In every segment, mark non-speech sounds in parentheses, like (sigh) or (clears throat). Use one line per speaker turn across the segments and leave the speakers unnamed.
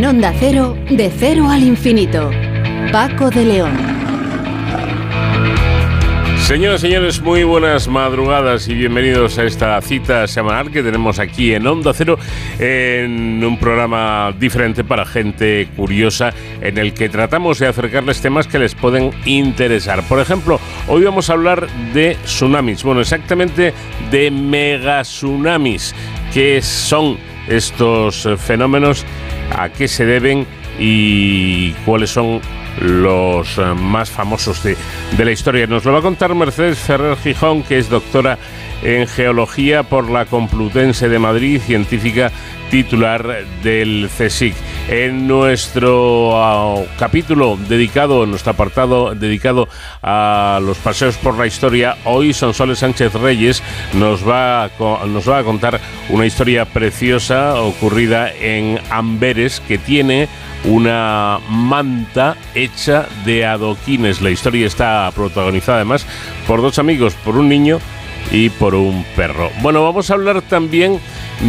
En Onda Cero, de cero al infinito. Paco de León.
Señoras y señores, muy buenas madrugadas y bienvenidos a esta cita semanal que tenemos aquí en Onda Cero, en un programa diferente para gente curiosa, en el que tratamos de acercarles temas que les pueden interesar. Por ejemplo, hoy vamos a hablar de tsunamis, bueno, exactamente de megatsunamis. ¿Qué son estos fenómenos? ¿A qué se deben? ¿Y cuáles son los eh, más famosos de, la historia. Nos lo va a contar Mercedes Ferrer Gijón, que es doctora en Geología por la Complutense de Madrid, científica titular del CSIC. En nuestro ah, capítulo dedicado, en nuestro apartado dedicado a los paseos por la historia, hoy Sonsoles Sánchez Reyes nos va, a, nos va a contar una historia preciosa ocurrida en Amberes que tiene una manta hecha de adoquines. La historia está protagonizada además por dos amigos, por un niño y por un perro. Bueno, vamos a hablar también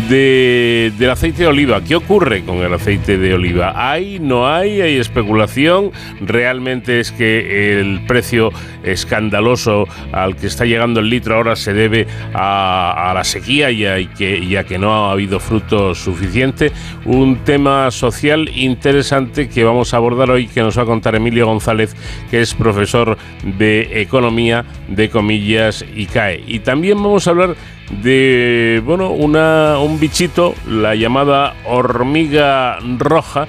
de, del aceite de oliva. ¿Qué ocurre con el aceite de oliva? ¿Hay, no hay? ¿Hay especulación? ¿Realmente es que el precio escandaloso al que está llegando el litro ahora se debe a, la sequía y a, que, que no ha habido fruto suficiente? Un tema social interesante que vamos a abordar hoy, que nos va a contar Emilio González, que es profesor de Economía de Comillas y CAE. Y también vamos a hablar de bueno una, un bichito, la llamada hormiga roja,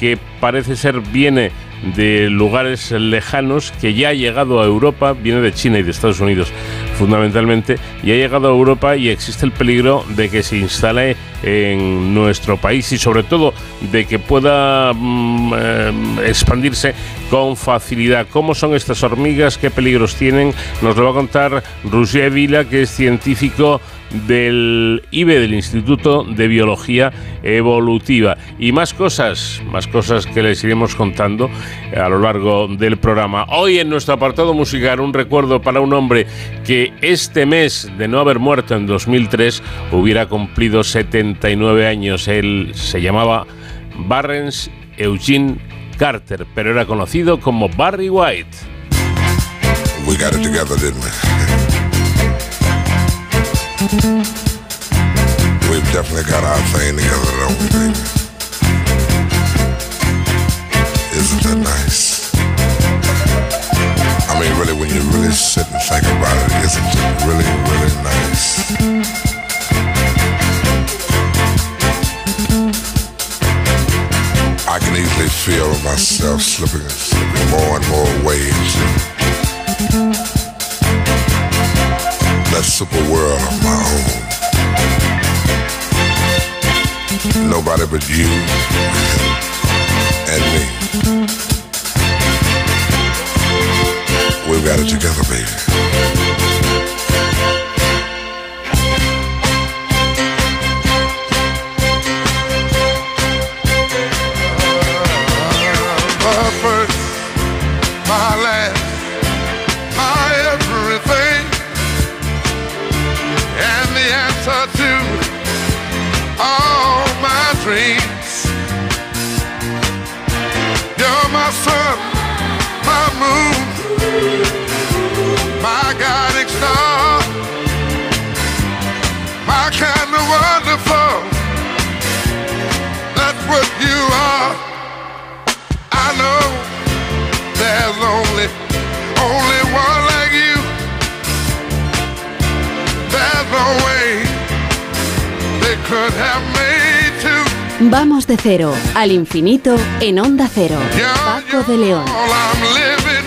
que parece ser viene de lugares lejanos, que ya ha llegado a Europa, viene de China y de Estados Unidos fundamentalmente, y ha llegado a Europa y existe el peligro de que se instale en nuestro país y sobre todo de que pueda mm, eh, expandirse con facilidad. ¿Cómo son estas hormigas? ¿Qué peligros tienen? Nos lo va a contar Roger Vila, que es científico del IBE, del Instituto de Biología Evolutiva. Y más cosas, más cosas que les iremos contando a lo largo del programa. Hoy en nuestro apartado musical, un recuerdo para un hombre que este mes de no haber muerto en 2003 hubiera cumplido 79 años. Él se llamaba Barrens Eugene Carter, pero era conocido como Barry White. We got together, We've definitely got our thing together, don't we, baby? Isn't that nice? I mean, really, when you really sit and think about it, isn't it really, really nice? I can easily feel myself slipping, slipping more and more waves that super world of my own. Nobody but you and me. We've got it together, baby.
Cero al infinito en Onda Cero. Paco de León.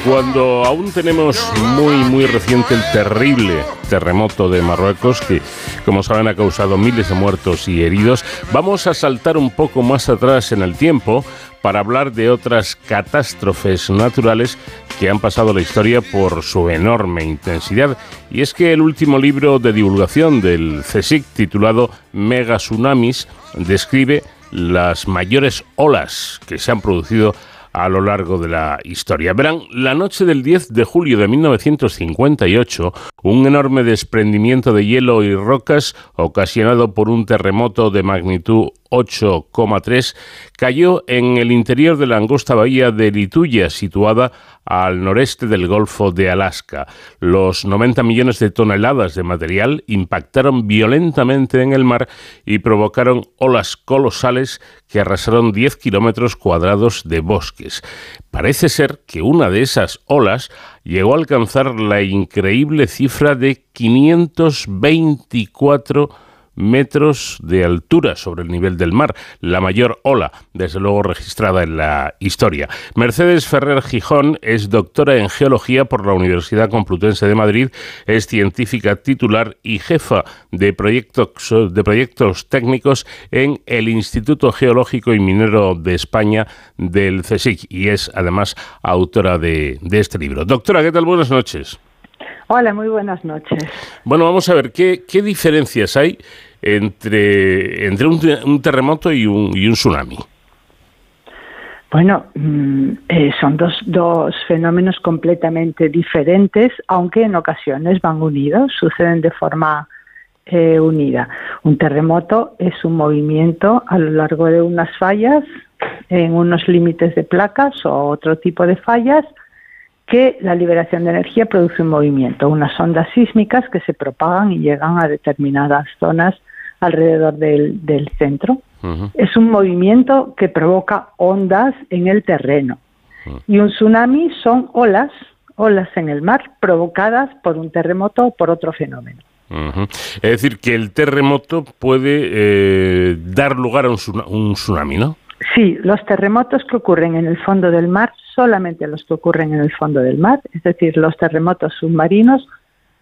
Cuando aún tenemos muy, muy reciente el terrible terremoto de Marruecos, que como saben ha causado miles de muertos y heridos, vamos a saltar un poco más atrás en el tiempo para hablar de otras catástrofes naturales que han pasado la historia por su enorme intensidad. Y es que el último libro de divulgación del CSIC, titulado Mega Tsunamis, describe las mayores olas que se han producido a lo largo de la historia. Verán, la noche del 10 de julio de 1958, un enorme desprendimiento de hielo y rocas ocasionado por un terremoto de magnitud 8,3 cayó en el interior de la angosta bahía de Lituya, situada al noreste del Golfo de Alaska. Los 90 millones de toneladas de material impactaron violentamente en el mar y provocaron olas colosales que arrasaron 10 kilómetros cuadrados de bosques. Parece ser que una de esas olas llegó a alcanzar la increíble cifra de 524 metros de altura sobre el nivel del mar, la mayor ola, desde luego registrada en la historia. Mercedes Ferrer Gijón es doctora en geología por la Universidad Complutense de Madrid, es científica titular y jefa de proyectos, de proyectos técnicos en el Instituto Geológico y Minero de España del CSIC y es además autora de, este libro. Doctora, ¿qué tal? Buenas noches.
Hola, muy buenas noches.
Bueno, vamos a ver, ¿qué, qué diferencias hay entre, entre un, terremoto y un, y un tsunami?
Bueno, mm, eh, son dos, dos fenómenos completamente diferentes, aunque en ocasiones van unidos, suceden de forma eh, unida. Un terremoto es un movimiento a lo largo de unas fallas, en unos límites de placas o otro tipo de fallas, que la liberación de energía produce un movimiento, unas ondas sísmicas que se propagan y llegan a determinadas zonas alrededor del, centro. Es un movimiento que provoca ondas en el terreno. Y un tsunami son olas, olas en el mar provocadas por un terremoto o por otro fenómeno.
Es decir, que el terremoto puede eh, dar lugar a un, un tsunami, ¿no?
Sí, los terremotos que ocurren en el fondo del mar, solamente los que ocurren en el fondo del mar, es decir, los terremotos submarinos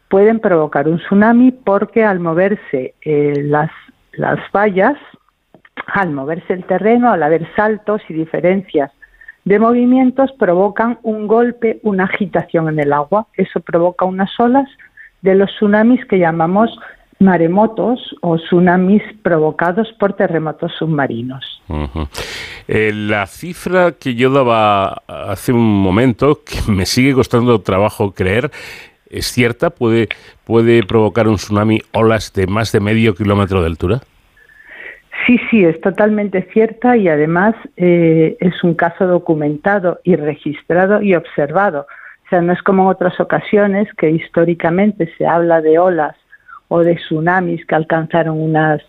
pueden provocar un tsunami porque al moverse eh, las, las fallas, al moverse el terreno, al haber saltos y diferencias de movimientos, provocan un golpe, una agitación en el agua. Eso provoca unas olas de los tsunamis que llamamos maremotos o tsunamis provocados por terremotos submarinos.
Eh, la cifra que yo daba hace un momento, que me sigue costando trabajo creer, ¿Es cierta? ¿Puede, ¿Puede provocar un tsunami olas de más de medio kilómetro de altura?
Sí, sí, es totalmente cierta y además eh, es un caso documentado y registrado y observado. O sea, no es como en otras ocasiones que históricamente se habla de olas o de tsunamis que alcanzaron unas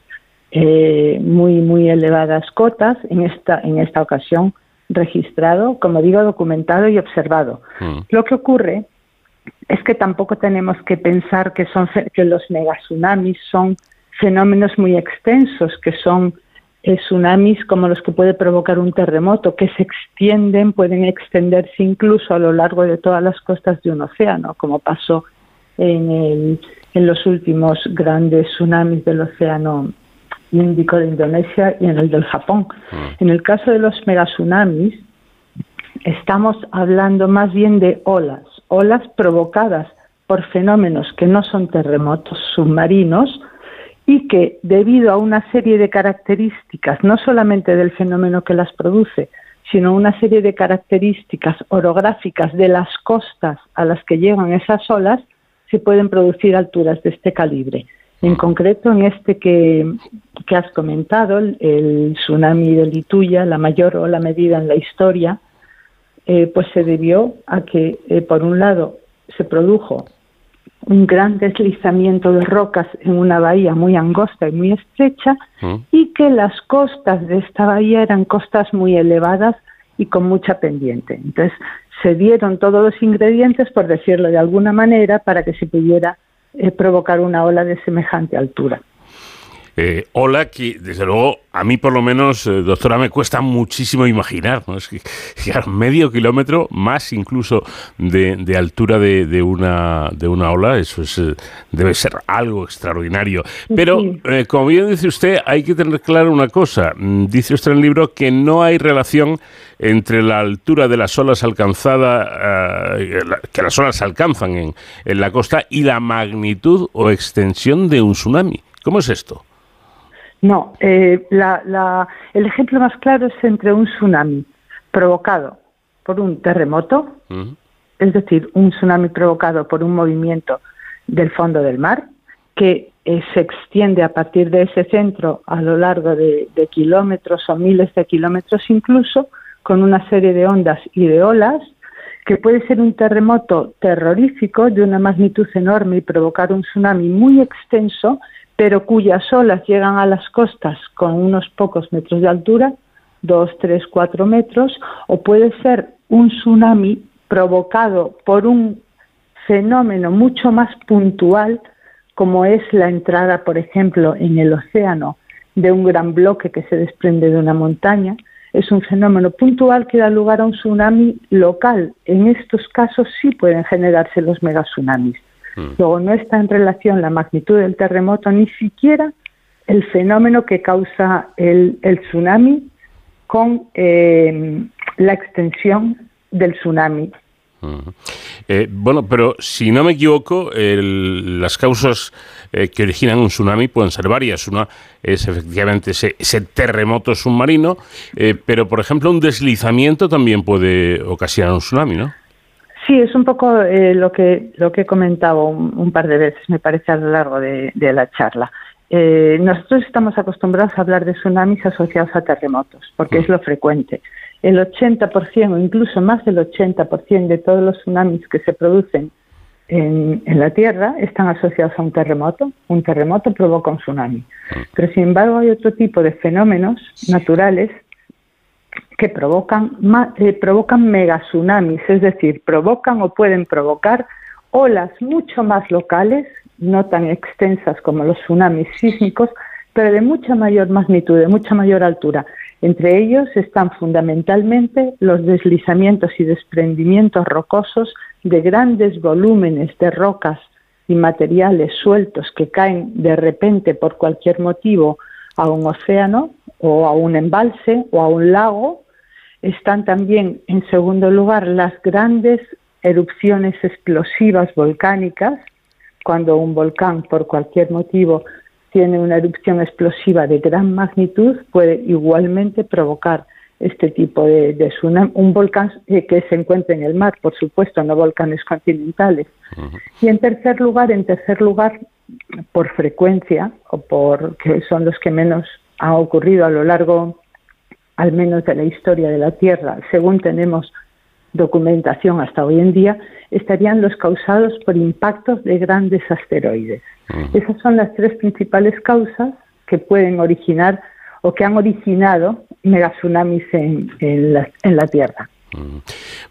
eh, muy, muy elevadas cotas. En esta, en esta ocasión registrado, como digo, documentado y observado. Mm. Lo que ocurre es que tampoco tenemos que pensar que, son, que los megatsunamis son fenómenos muy extensos, que son eh, tsunamis como los que puede provocar un terremoto, que se extienden, pueden extenderse incluso a lo largo de todas las costas de un océano, como pasó en, en los últimos grandes tsunamis del océano Índico de Indonesia y en el del Japón. Mm. En el caso de los megatsunamis, estamos hablando más bien de olas, olas provocadas por fenómenos que no son terremotos submarinos y que debido a una serie de características, no solamente del fenómeno que las produce, sino una serie de características orográficas de las costas a las que llegan esas olas, se pueden producir alturas de este calibre. En concreto, en este que, has comentado, el, tsunami de Lituya, la mayor ola medida en la historia, eh, pues se debió a que, eh, por un lado, se produjo un gran deslizamiento de rocas en una bahía muy angosta y muy estrecha mm. y que las costas de esta bahía eran costas muy elevadas y con mucha pendiente. Entonces, se dieron todos los ingredientes, por decirlo de alguna manera, para que se pudiera eh, provocar una ola de semejante altura.
Eh, hola, que desde luego a mí por lo menos, eh, doctora, me cuesta muchísimo imaginar. ¿no? Es que, medio kilómetro, más incluso de, altura de, una, de una ola, eso es, eh, debe ser algo extraordinario. Pero, como bien dice usted, hay que tener claro una cosa. Mm, dice usted en el libro que no hay relación entre la altura de las olas alcanzada, que las olas alcanzan en, en la costa, y la magnitud o extensión de un tsunami. ¿Cómo es esto?
No, eh, el ejemplo más claro es entre un tsunami provocado por un terremoto, es decir, un tsunami provocado por un movimiento del fondo del mar, que eh, se extiende a partir de ese centro a lo largo de, kilómetros o miles de kilómetros incluso, con una serie de ondas y de olas, que puede ser un terremoto terrorífico de una magnitud enorme y provocar un tsunami muy extenso, pero cuyas olas llegan a las costas con unos pocos metros de altura, dos, tres, cuatro metros, o puede ser un tsunami provocado por un fenómeno mucho más puntual como es la entrada, por ejemplo, en el océano de un gran bloque que se desprende de una montaña, es un fenómeno puntual que da lugar a un tsunami local. En estos casos sí pueden generarse los megatsunamis. Mm. Luego no está en relación la magnitud del terremoto ni siquiera el fenómeno que causa el, tsunami con eh, la extensión del tsunami
eh, bueno, pero si no me equivoco, las causas eh, que originan un tsunami pueden ser varias. Una es efectivamente ese, terremoto submarino, eh, pero por ejemplo un deslizamiento también puede ocasionar un tsunami, ¿no?
Sí, es un poco lo que lo que he comentado un, par de veces, me parece, a lo largo de, la charla. nosotros estamos acostumbrados a hablar de tsunamis asociados a terremotos, porque es mm. lo frecuente el 80% o incluso más del 80% de todos los tsunamis que se producen en, la Tierra están asociados a un terremoto. Un terremoto provoca un tsunami. Pero sin embargo hay otro tipo de fenómenos naturales que provocan, eh, provocan megatsunamis, es decir, provocan o pueden provocar olas mucho más locales, no tan extensas como los tsunamis sísmicos, pero de mucha mayor magnitud, de mucha mayor altura. Entre ellos están fundamentalmente los deslizamientos y desprendimientos rocosos de grandes volúmenes de rocas y materiales sueltos que caen de repente por cualquier motivo a un océano o a un embalse o a un lago. Están también, en segundo lugar, las grandes erupciones explosivas volcánicas, cuando un volcán por cualquier motivo tiene una erupción explosiva de gran magnitud, puede igualmente provocar este tipo de, tsunami. Un volcán eh, que se encuentra en el mar, por supuesto, no volcanes continentales. Y en tercer lugar, en tercer lugar, por frecuencia, o por que son los que menos han ocurrido a lo largo, al menos de la historia de la Tierra, según tenemos documentación hasta hoy en día, estarían los causados por impactos de grandes asteroides. Esas son las tres principales causas que pueden originar o que han originado megatsunamis en, en, la, en la Tierra.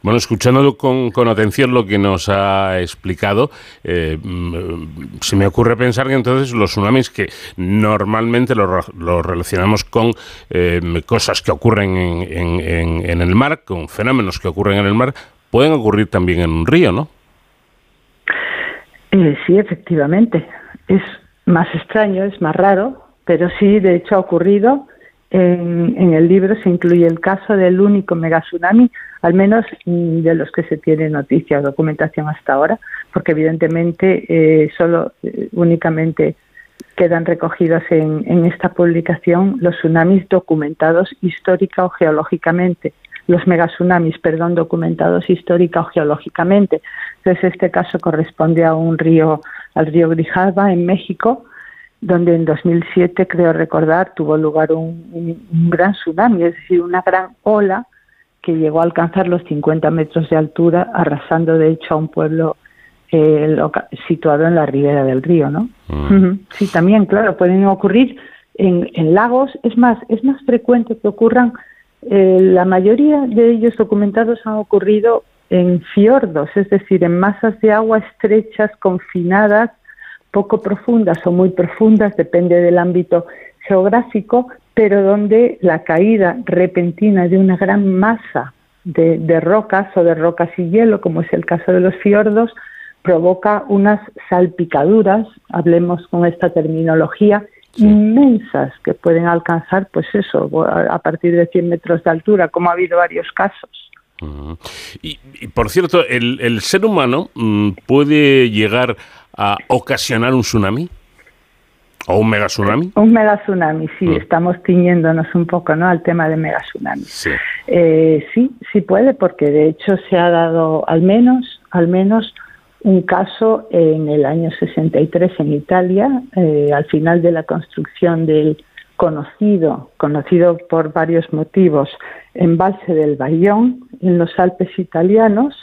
Bueno, escuchándolo con, atención lo que nos ha explicado, eh, mm, se me ocurre pensar que entonces los tsunamis que normalmente los lo relacionamos con eh, cosas que ocurren en, en, en, el mar, con fenómenos que ocurren en el mar, pueden ocurrir también en un río, ¿no?
Eh, sí, efectivamente es más extraño, es más raro, pero sí, de hecho, ha ocurrido. En, el libro se incluye el caso del único megatsunami, al menos mm, de los que se tiene noticia o documentación hasta ahora, porque evidentemente eh, solo eh, únicamente quedan recogidos en, en, esta publicación los tsunamis documentados histórica o geológicamente, los megatsunamis, perdón, documentados histórica o geológicamente. Entonces, este caso corresponde a un río al río Grijalva en México, donde en 2007, creo recordar, tuvo lugar un, gran tsunami, es decir, una gran ola que llegó a alcanzar los 50 metros de altura, arrasando de hecho a un pueblo eh, situado en la ribera del río, ¿no? Mm. Sí, también, claro, pueden ocurrir en, lagos, es más, es más frecuente que ocurran, eh, la mayoría de ellos documentados han ocurrido en fiordos, es decir, en masas de agua estrechas, confinadas, poco profundas o muy profundas, depende del ámbito geográfico, pero donde la caída repentina de una gran masa de, rocas o de rocas y hielo, como es el caso de los fiordos, provoca unas salpicaduras, hablemos con esta terminología, inmensas que pueden alcanzar, pues eso, a partir de 100 metros de altura, como ha habido varios casos.
Y, por cierto, ¿el, ser humano mm, puede llegar a ocasionar un tsunami? ¿O un megatsunami?
Un megatsunami, sí, mm. estamos tiñéndonos un poco ¿no? al tema de megatsunami. Sí. Eh, sí, sí puede, porque de hecho se ha dado al menos, al menos un caso en el año 63 en Italia, eh, al final de la construcción del conocido, conocido por varios motivos, embalse del Bayón en los Alpes italianos.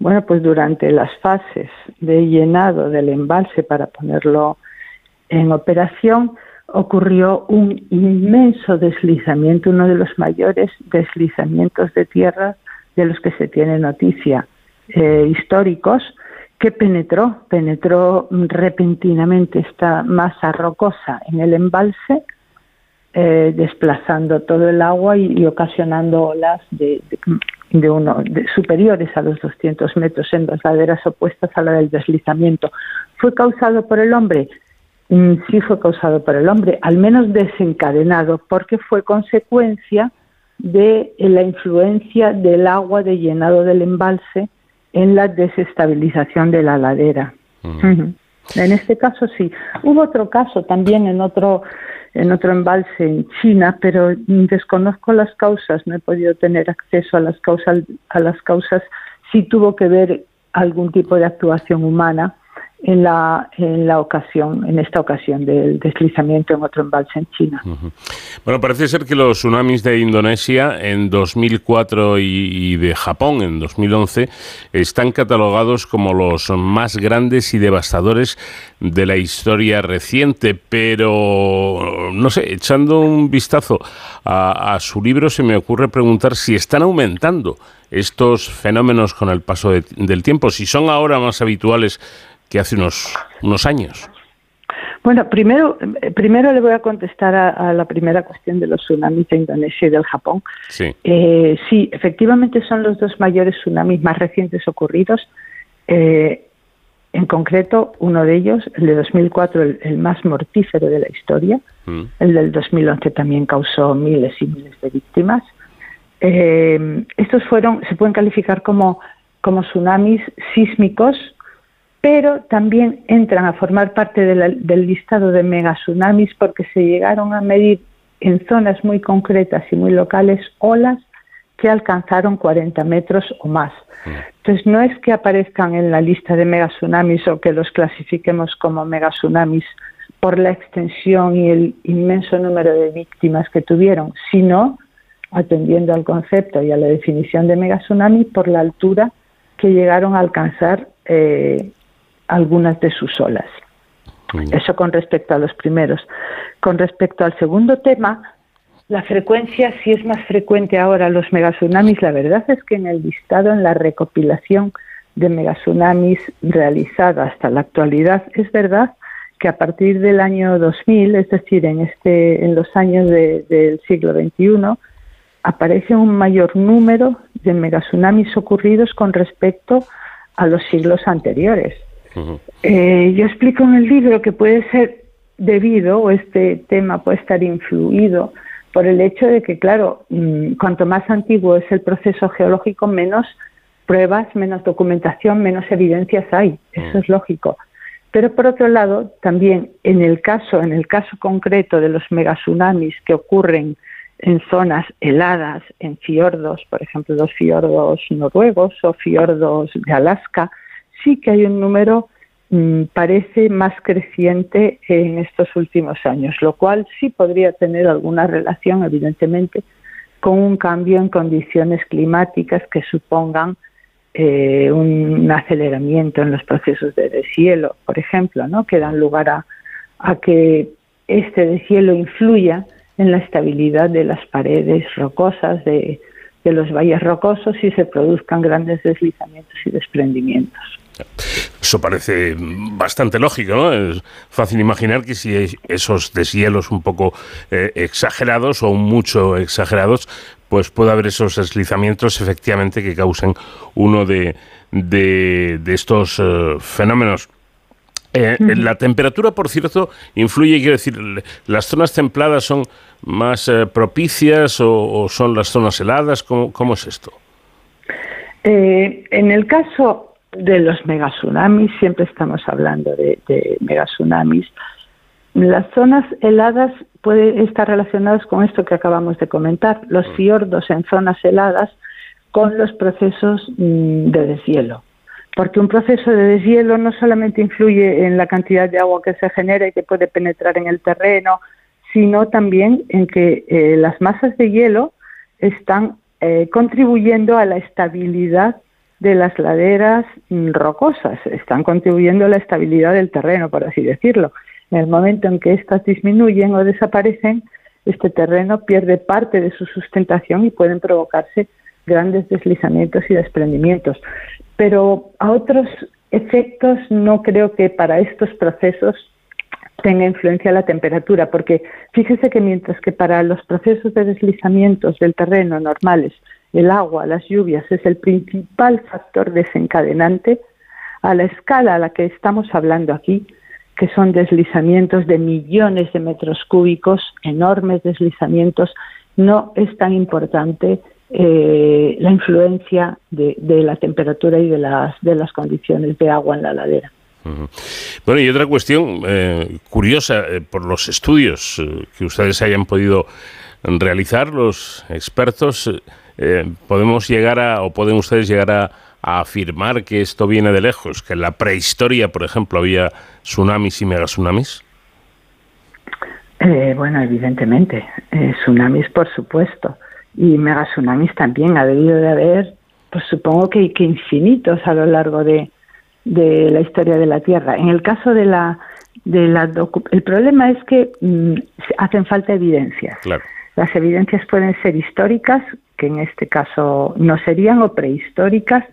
Bueno, pues durante las fases de llenado del embalse para ponerlo en operación, ocurrió un inmenso deslizamiento, uno de los mayores deslizamientos de tierra de los que se tiene noticia eh, históricos, que penetró, penetró repentinamente esta masa rocosa en el embalse, eh, desplazando todo el agua y, ocasionando olas de, de, uno, superiores a los 200 metros en las laderas opuestas a la del deslizamiento. ¿Fue causado por el hombre? Sí fue causado por el hombre, al menos desencadenado, porque fue consecuencia de la influencia del agua de llenado del embalse en la desestabilización de la ladera. En este caso sí. Hubo otro caso también en otro en otro embalse en China, pero desconozco las causas, no he podido tener acceso a las causas a las causas si tuvo que ver algún tipo de actuación humana en la, en la ocasión, en esta ocasión del deslizamiento en otro embalse en China.
Bueno, parece ser que los tsunamis de Indonesia en 2004 y, de Japón en 2011 están catalogados como los más grandes y devastadores de la historia reciente, pero no sé, echando un vistazo a, su libro se me ocurre preguntar si están aumentando estos fenómenos con el paso del tiempo, si son ahora más habituales que hace unos, unos años.
Bueno, primero, primero le voy a contestar a, la primera cuestión de los tsunamis de Indonesia y del Japón. Sí. Eh, sí, efectivamente son los dos mayores tsunamis más recientes ocurridos. Eh, en concreto, uno de ellos, el de 2004, el, más mortífero de la historia. Mm. El del 2011 también causó miles y miles de víctimas. Eh, estos fueron, se pueden calificar como, como tsunamis sísmicos pero también entran a formar parte del listado de megatsunamis porque se llegaron a medir en zonas muy concretas y muy locales olas que alcanzaron 40 metros o más. Entonces, no es que aparezcan en la lista de megatsunamis o que los clasifiquemos como megatsunamis por la extensión y el inmenso número de víctimas que tuvieron, sino atendiendo al concepto y a la definición de megatsunami por la altura que llegaron a alcanzar eh, algunas de sus olas. Eso con respecto a los primeros. Con respecto al segundo tema, la frecuencia, si es más frecuente ahora los megatsunamis, la verdad es que en el listado, en la recopilación de megatsunamis realizada hasta la actualidad, es verdad que a partir del año 2000, es decir, en, este, en los años del siglo XXI, aparece un mayor número de megatsunamis ocurridos con respecto a los siglos anteriores. Eh, yo explico en el libro que puede ser debido, o este tema puede estar influido por el hecho de que, claro, mm, cuanto más antiguo es el proceso geológico, menos pruebas, menos documentación, menos evidencias hay. Eso es lógico. Pero por otro lado, también en el caso, en el caso concreto de los megatsunamis que ocurren en zonas heladas, en fiordos, por ejemplo, los fiordos noruegos o fiordos de Alaska, sí que hay un número, mm, parece más creciente en estos últimos años, lo cual sí podría tener alguna relación, evidentemente, con un cambio en condiciones climáticas que supongan eh, un aceleramiento en los procesos de deshielo, por ejemplo, ¿no? que dan lugar a, que este deshielo influya en la estabilidad de las paredes rocosas de los valles rocosos y se produzcan grandes deslizamientos y desprendimientos.
Eso parece bastante lógico, ¿no? Es fácil imaginar que si esos deshielos un poco eh, exagerados o mucho exagerados, pues puede haber esos deslizamientos efectivamente que causen uno de, de, estos eh, fenómenos. Eh, la temperatura, por cierto, influye, quiero decir, ¿las zonas templadas son más propicias o, son las zonas heladas? ¿Cómo, cómo es esto?
en el caso de los megatsunamis, siempre estamos hablando de, de megatsunamis. Las zonas heladas pueden estar relacionadas con esto que acabamos de comentar, los mm. fiordos en zonas heladas con los procesos mm, de deshielo. porque un proceso de deshielo no solamente influye en la cantidad de agua que se genera y que puede penetrar en el terreno, sino también en que eh, las masas de hielo están eh, contribuyendo a la estabilidad de las laderas mm, rocosas, están contribuyendo a la estabilidad del terreno, por así decirlo. En el momento en que éstas disminuyen o desaparecen, este terreno pierde parte de su sustentación y pueden provocarse grandes deslizamientos y desprendimientos. Pero a otros efectos no creo que para estos procesos tenga influencia la temperatura, porque fíjese que mientras que para los procesos de deslizamientos del terreno normales el agua, las lluvias es el principal factor desencadenante, a la escala a la que estamos hablando aquí, que son deslizamientos de millones de metros cúbicos, enormes deslizamientos, no es tan importante eh, la influencia de, la temperatura y de las, de las condiciones de agua en la ladera.
Bueno, y otra cuestión eh, curiosa, eh, por los estudios que ustedes hayan podido realizar, los expertos, podemos llegar a, o pueden ustedes llegar a, a, afirmar que esto viene de lejos, que en la prehistoria, por ejemplo, había tsunamis y megatsunamis.
bueno, evidentemente, tsunamis por supuesto y megatsunamis también ha debido de haber, pues supongo que, que infinitos a lo largo de, de, la historia de la Tierra. En el caso de la, de la el problema es que mm, hacen falta evidencias. Las evidencias pueden ser históricas, que en este caso no serían, o prehistóricas.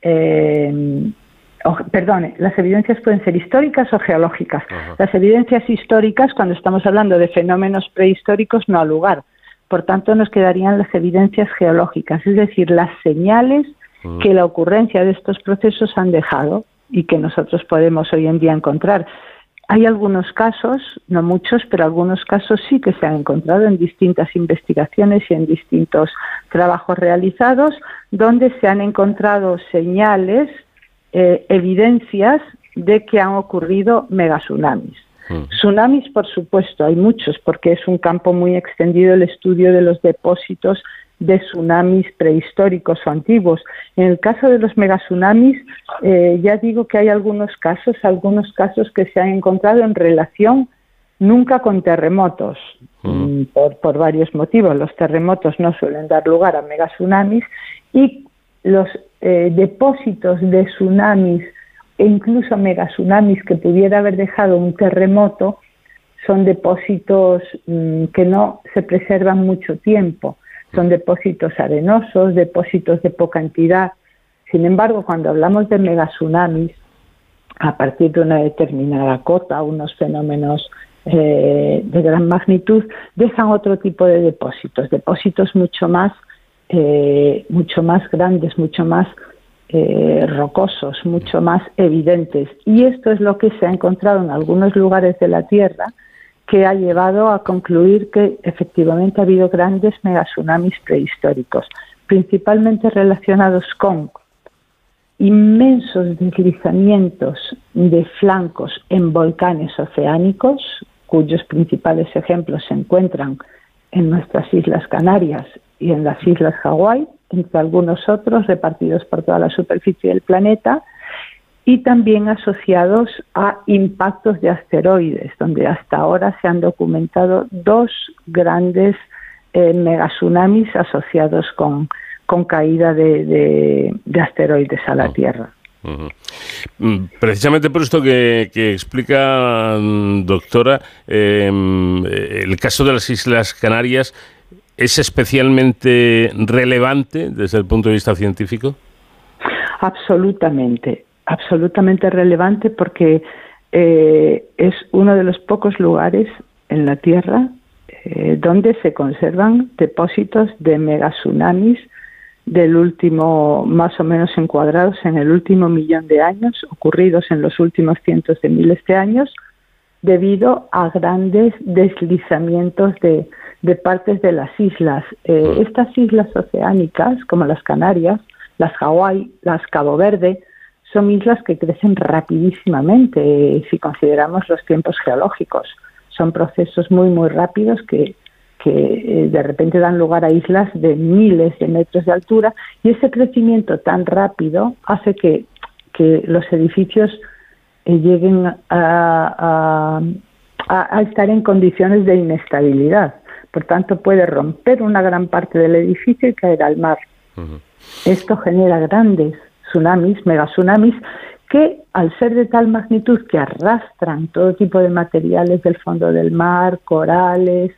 Eh, perdone, las evidencias pueden ser históricas o geológicas. Las evidencias históricas, cuando estamos hablando de fenómenos prehistóricos, no ha lugar por tanto, nos quedarían las evidencias geológicas, es decir, las señales que la ocurrencia de estos procesos han dejado y que nosotros podemos hoy en día encontrar. Hay algunos casos, no muchos, pero algunos casos sí que se han encontrado en distintas investigaciones y en distintos trabajos realizados, donde se han encontrado señales, eh, evidencias de que han ocurrido megatsunamis. Tsunamis, por supuesto, hay muchos, porque es un campo muy extendido el estudio de los depósitos de tsunamis prehistóricos o antiguos. En el caso de los megatsunamis, eh, ya digo que hay algunos casos, algunos casos que se han encontrado en relación nunca con terremotos, mm, por, varios motivos. Los terremotos no suelen dar lugar a megatsunamis y los eh, depósitos de tsunamis e incluso megatsunamis que pudiera haber dejado un terremoto son depósitos mm, que no se preservan mucho tiempo. Son depósitos arenosos, depósitos de poca entidad. Sin embargo, cuando hablamos de megatsunamis, a partir de una determinada cota, unos fenómenos eh, de gran magnitud, dejan otro tipo de depósitos, depósitos mucho más, eh, mucho más grandes, mucho más eh, rocosos, mucho más evidentes. Y esto es lo que se ha encontrado en algunos lugares de la Tierra que ha llevado a concluir que efectivamente ha habido grandes megatsunamis prehistóricos, principalmente relacionados con inmensos deslizamientos de flancos en volcanes oceánicos, cuyos principales ejemplos se encuentran en nuestras Islas Canarias y en las Islas Hawái, entre algunos otros repartidos por toda la superficie del planeta, y también asociados a impactos de asteroides, donde hasta ahora se han documentado dos grandes eh, megatsunamis asociados con, con caída de, asteroides a la. Tierra.
Mm, precisamente por esto que, explica, mm, doctora, em, el caso de las Islas Canarias es especialmente relevante desde el punto de vista científico?
Absolutamente, absolutamente relevante porque eh, es uno de los pocos lugares en la Tierra eh, donde se conservan depósitos de megatsunamis del último, más o menos encuadrados en el último millón de años, ocurridos en los últimos cientos de miles de años, debido a grandes deslizamientos de, de partes de las islas. Eh, mm. estas islas oceánicas, como las Canarias, las Hawái, las Cabo Verde, son islas que crecen rapidísimamente eh, si consideramos los tiempos geológicos. Son procesos muy, muy rápidos que, que eh, de repente dan lugar a islas de miles de metros de altura y ese crecimiento tan rápido hace que que los edificios eh, lleguen a, estar en condiciones de inestabilidad. Por tanto, puede romper una gran parte del edificio y caer al mar. Esto genera grandes tsunamis, megatsunamis, que al ser de tal magnitud que arrastran todo tipo de materiales del fondo del mar, corales,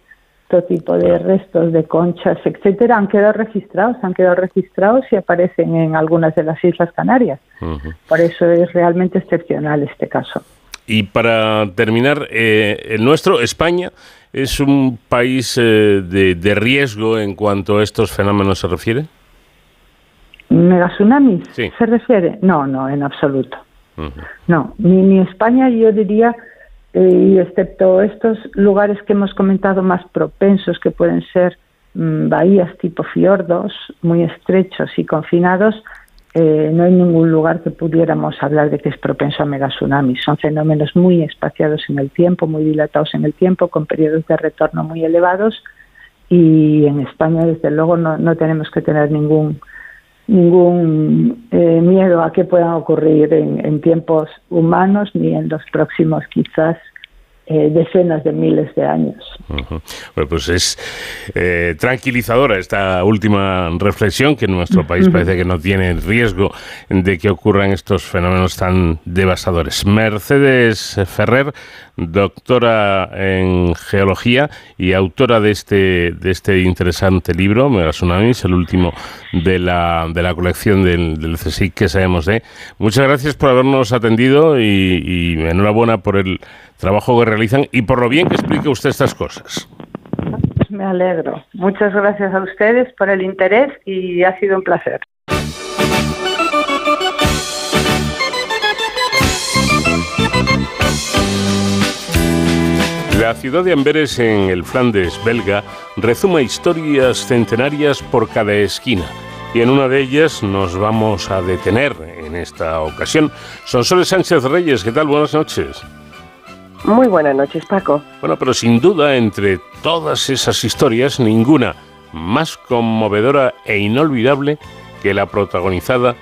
todo tipo de restos de conchas, etcétera, han quedado registrados, han quedado registrados y aparecen en algunas de las Islas Canarias. Por eso es realmente excepcional este caso.
Y para terminar, eh, el nuestro, España, es un país eh, de, riesgo en cuanto a estos fenómenos se refiere.
¿Megatsunamis se refiere? No, no, en absoluto. No, ni, ni España yo diría, eh, excepto estos lugares que hemos comentado más propensos, que pueden ser mm, bahías tipo fiordos, muy estrechos y confinados, eh, no hay ningún lugar que pudiéramos hablar de que es propenso a megatsunamis. Son fenómenos muy espaciados en el tiempo, muy dilatados en el tiempo, con periodos de retorno muy elevados y en España, desde luego, no, no tenemos que tener ningún ningún eh, miedo a que puedan ocurrir en, en, tiempos humanos ni en los próximos quizás eh, decenas de miles de años.
Bueno, pues es eh, tranquilizadora esta última reflexión, que en nuestro país parece que no tiene riesgo de que ocurran estos fenómenos tan devastadores. Mercedes Ferrer, doctora en geología y autora de este, de este interesante libro, Megatsunamis, el último de la, de la colección del, del CSIC que sabemos de. Muchas gracias por habernos atendido y, y enhorabuena por el trabajo que realizan y por lo bien que explique usted estas cosas.
Pues me alegro. Muchas gracias a ustedes por el interés y ha sido un placer.
La ciudad de Amberes en el Flandes belga rezuma historias centenarias por cada esquina y en una de ellas nos vamos a detener en esta ocasión. Sonsoles Sánchez Reyes, ¿qué tal? Buenas noches.
Muy buenas noches, Paco.
Bueno, pero sin duda, entre todas esas historias, ninguna más conmovedora e inolvidable que la protagonizada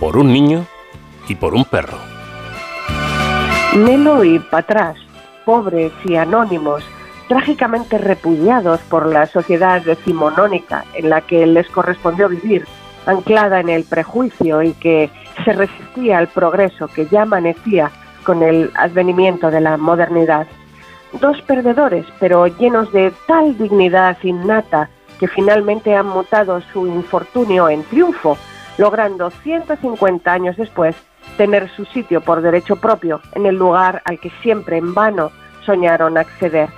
por un niño y por un perro.
Nelo y Patras, pobres y anónimos, trágicamente repudiados por la sociedad decimonónica en la que les correspondió vivir, anclada en el prejuicio y que se resistía al progreso que ya amanecía con el advenimiento de la modernidad. Dos perdedores, pero llenos de tal dignidad innata que finalmente han mutado su infortunio en triunfo, logrando 150 años después tener su sitio por derecho propio en el lugar al que siempre en vano soñaron acceder.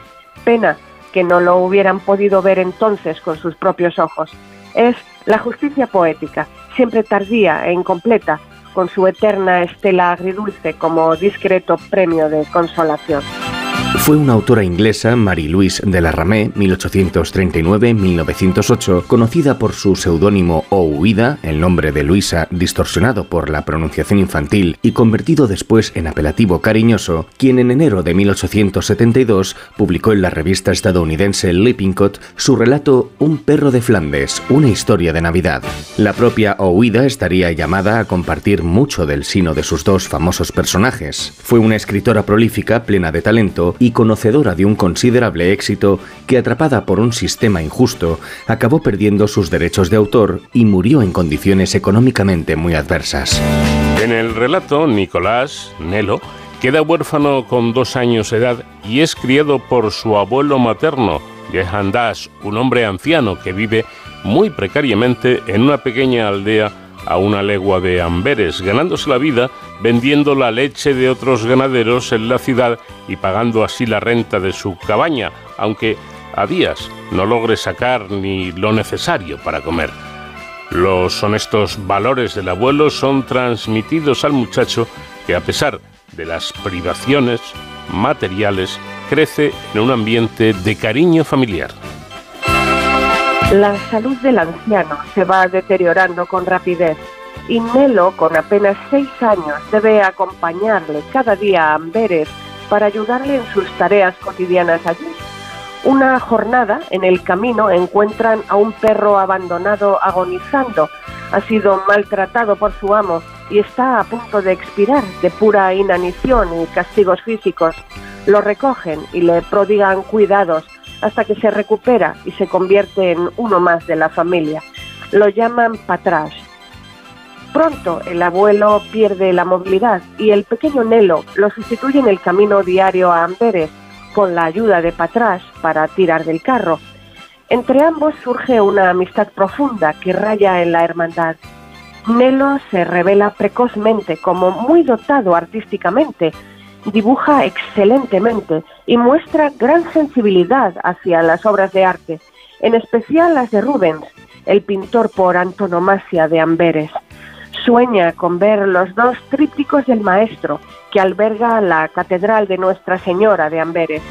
Pena que no lo hubieran podido ver entonces con sus propios ojos. Es la justicia poética, siempre tardía e incompleta, con su eterna estela agridulce como discreto premio de consolación.
Fue una autora inglesa, Marie-Louise de la Ramée, 1839-1908, conocida por su seudónimo O el nombre de Luisa distorsionado por la pronunciación infantil y convertido después en apelativo cariñoso, quien en enero de 1872 publicó en la revista estadounidense Lippincott su relato Un perro de Flandes, una historia de Navidad. La propia Ouida estaría llamada a compartir mucho del sino de sus dos famosos personajes. Fue una escritora prolífica, plena de talento, y conocedora de un considerable éxito que, atrapada por un sistema injusto, acabó perdiendo sus derechos de autor y murió en condiciones económicamente muy adversas.
En el relato, Nicolás, Nelo, queda huérfano con dos años de edad y es criado por su abuelo materno, Jehan un hombre anciano que vive muy precariamente en una pequeña aldea a una legua de Amberes, ganándose la vida vendiendo la leche de otros ganaderos en la ciudad y pagando así la renta de su cabaña, aunque a días no logre sacar ni lo necesario para comer. Los honestos valores del abuelo son transmitidos al muchacho que a pesar de las privaciones materiales crece en un ambiente de cariño familiar.
La salud del anciano se va deteriorando con rapidez y Nelo, con apenas seis años, debe acompañarle cada día a Amberes para ayudarle en sus tareas cotidianas allí. Una jornada en el camino encuentran a un perro abandonado agonizando. Ha sido maltratado por su amo y está a punto de expirar de pura inanición y castigos físicos. Lo recogen y le prodigan cuidados hasta que se recupera y se convierte en uno más de la familia. Lo llaman Patrash. Pronto el abuelo pierde la movilidad y el pequeño Nelo lo sustituye en el camino diario a Amberes con la ayuda de Patrash para tirar del carro. Entre ambos surge una amistad profunda que raya en la hermandad. Nelo se revela precozmente como muy dotado artísticamente, dibuja excelentemente y muestra gran sensibilidad hacia las obras de arte, en especial las de Rubens, el pintor por antonomasia de Amberes. Sueña con ver los dos trípticos del maestro que alberga la Catedral de Nuestra Señora de Amberes,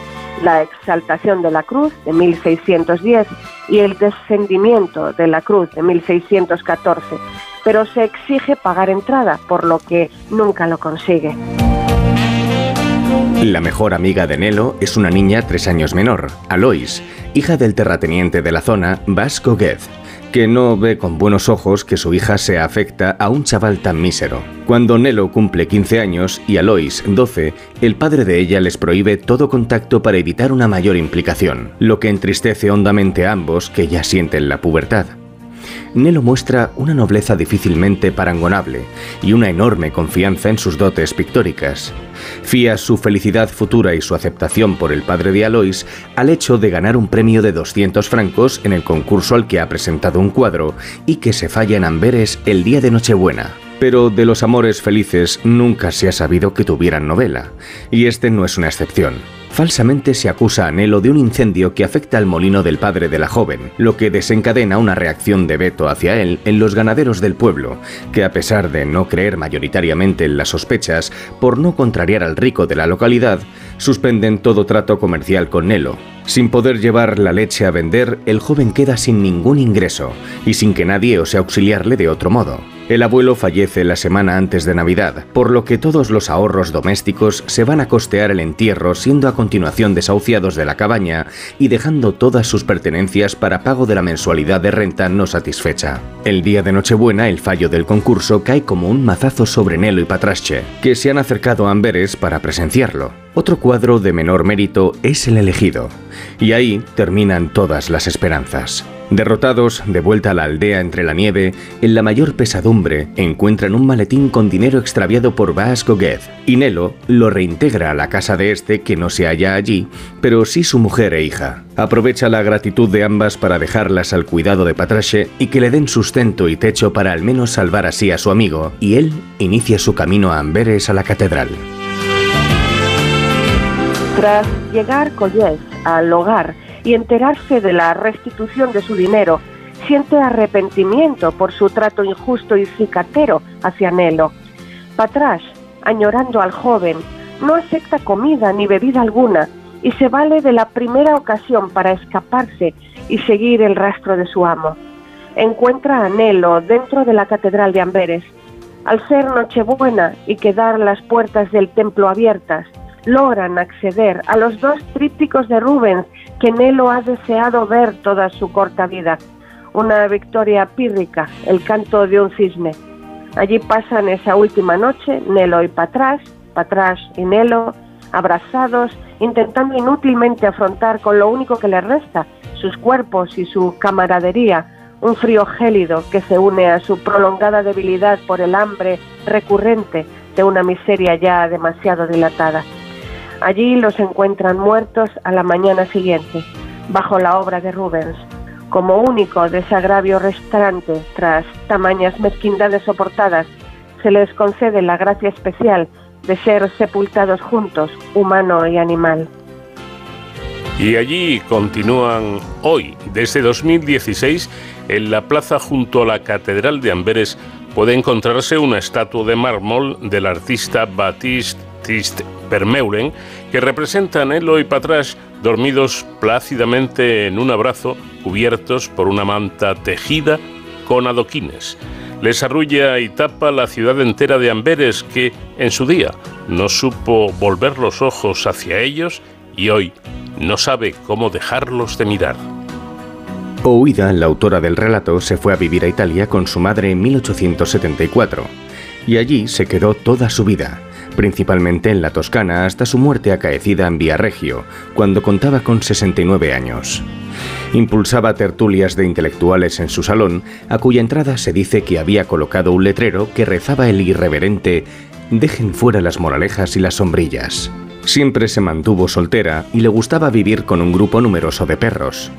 la Exaltación de la Cruz de 1610 y el Descendimiento de la Cruz de 1614, pero se exige pagar entrada, por lo que nunca lo consigue.
La mejor amiga de Nelo es una niña tres años menor, Alois, hija del terrateniente de la zona, Vasco Guez, que no ve con buenos ojos que su hija se afecta a un chaval tan mísero. Cuando Nelo cumple 15 años y Alois 12, el padre de ella les prohíbe todo contacto para evitar una mayor implicación, lo que entristece hondamente a ambos que ya sienten la pubertad. Nelo muestra una nobleza difícilmente parangonable y una enorme confianza en sus dotes pictóricas. Fía su felicidad futura y su aceptación por el padre de Alois al hecho de ganar un premio de 200 francos en el concurso al que ha presentado un cuadro y que se falla en Amberes el día de Nochebuena. Pero de los amores felices nunca se ha sabido que tuvieran novela, y este no es una excepción. Falsamente se acusa a Nelo de un incendio que afecta al molino del padre de la joven, lo que desencadena una reacción de veto hacia él en los ganaderos del pueblo, que a pesar de no creer mayoritariamente en las sospechas, por no contrariar al rico de la localidad, suspenden todo trato comercial con Nelo. Sin poder llevar la leche a vender, el joven queda sin ningún ingreso y sin que nadie ose auxiliarle de otro modo. El abuelo fallece la semana antes de Navidad, por lo que todos los ahorros domésticos se van a costear el entierro, siendo a continuación desahuciados de la cabaña y dejando todas sus pertenencias para pago de la mensualidad de renta no satisfecha. El día de Nochebuena, el fallo del concurso cae como un mazazo sobre Nelo y Patrasche, que se han acercado a Amberes para presenciarlo. Otro cuadro de menor mérito es el elegido, y ahí terminan todas las esperanzas. Derrotados, de vuelta a la aldea entre la nieve, en la mayor pesadumbre encuentran un maletín con dinero extraviado por Vasco Guez, y Nelo lo reintegra a la casa de este que no se halla allí, pero sí su mujer e hija. Aprovecha la gratitud de ambas para dejarlas al cuidado de Patrache y que le den sustento y techo para al menos salvar así a su amigo, y él inicia su camino a Amberes a la catedral.
Tras llegar Collés al hogar, y enterarse de la restitución de su dinero, siente arrepentimiento por su trato injusto y cicatero hacia Nelo. Patrash, añorando al joven, no acepta comida ni bebida alguna y se vale de la primera ocasión para escaparse y seguir el rastro de su amo. Encuentra a Nelo dentro de la Catedral de Amberes. Al ser Nochebuena y quedar las puertas del templo abiertas, logran acceder a los dos trípticos de Rubens que Nelo ha deseado ver toda su corta vida. Una victoria pírrica, el canto de un cisne. Allí pasan esa última noche Nelo y Patras, Patras y Nelo, abrazados, intentando inútilmente afrontar con lo único que les resta, sus cuerpos y su camaradería, un frío gélido que se une a su prolongada debilidad por el hambre recurrente de una miseria ya demasiado dilatada. Allí los encuentran muertos a la mañana siguiente, bajo la obra de Rubens, como único desagravio restaurante tras tamañas mezquindades soportadas, se les concede la gracia especial de ser sepultados juntos, humano y animal.
Y allí continúan hoy, desde 2016, en la plaza junto a la Catedral de Amberes puede encontrarse una estatua de mármol del artista Baptiste Tist Que representa a Nelo y Patrash dormidos plácidamente en un abrazo, cubiertos por una manta tejida con adoquines. Les arrulla y tapa la ciudad entera de Amberes que, en su día, no supo volver los ojos hacia ellos y hoy no sabe cómo dejarlos de mirar.
Ouida, la autora del relato, se fue a vivir a Italia con su madre en 1874 y allí se quedó toda su vida, principalmente en la Toscana hasta su muerte acaecida en Viareggio, cuando contaba con 69 años. Impulsaba tertulias de intelectuales en su salón, a cuya entrada se dice que había colocado un letrero que rezaba el irreverente Dejen fuera las moralejas y las sombrillas. Siempre se mantuvo soltera y le gustaba vivir con un grupo numeroso de perros.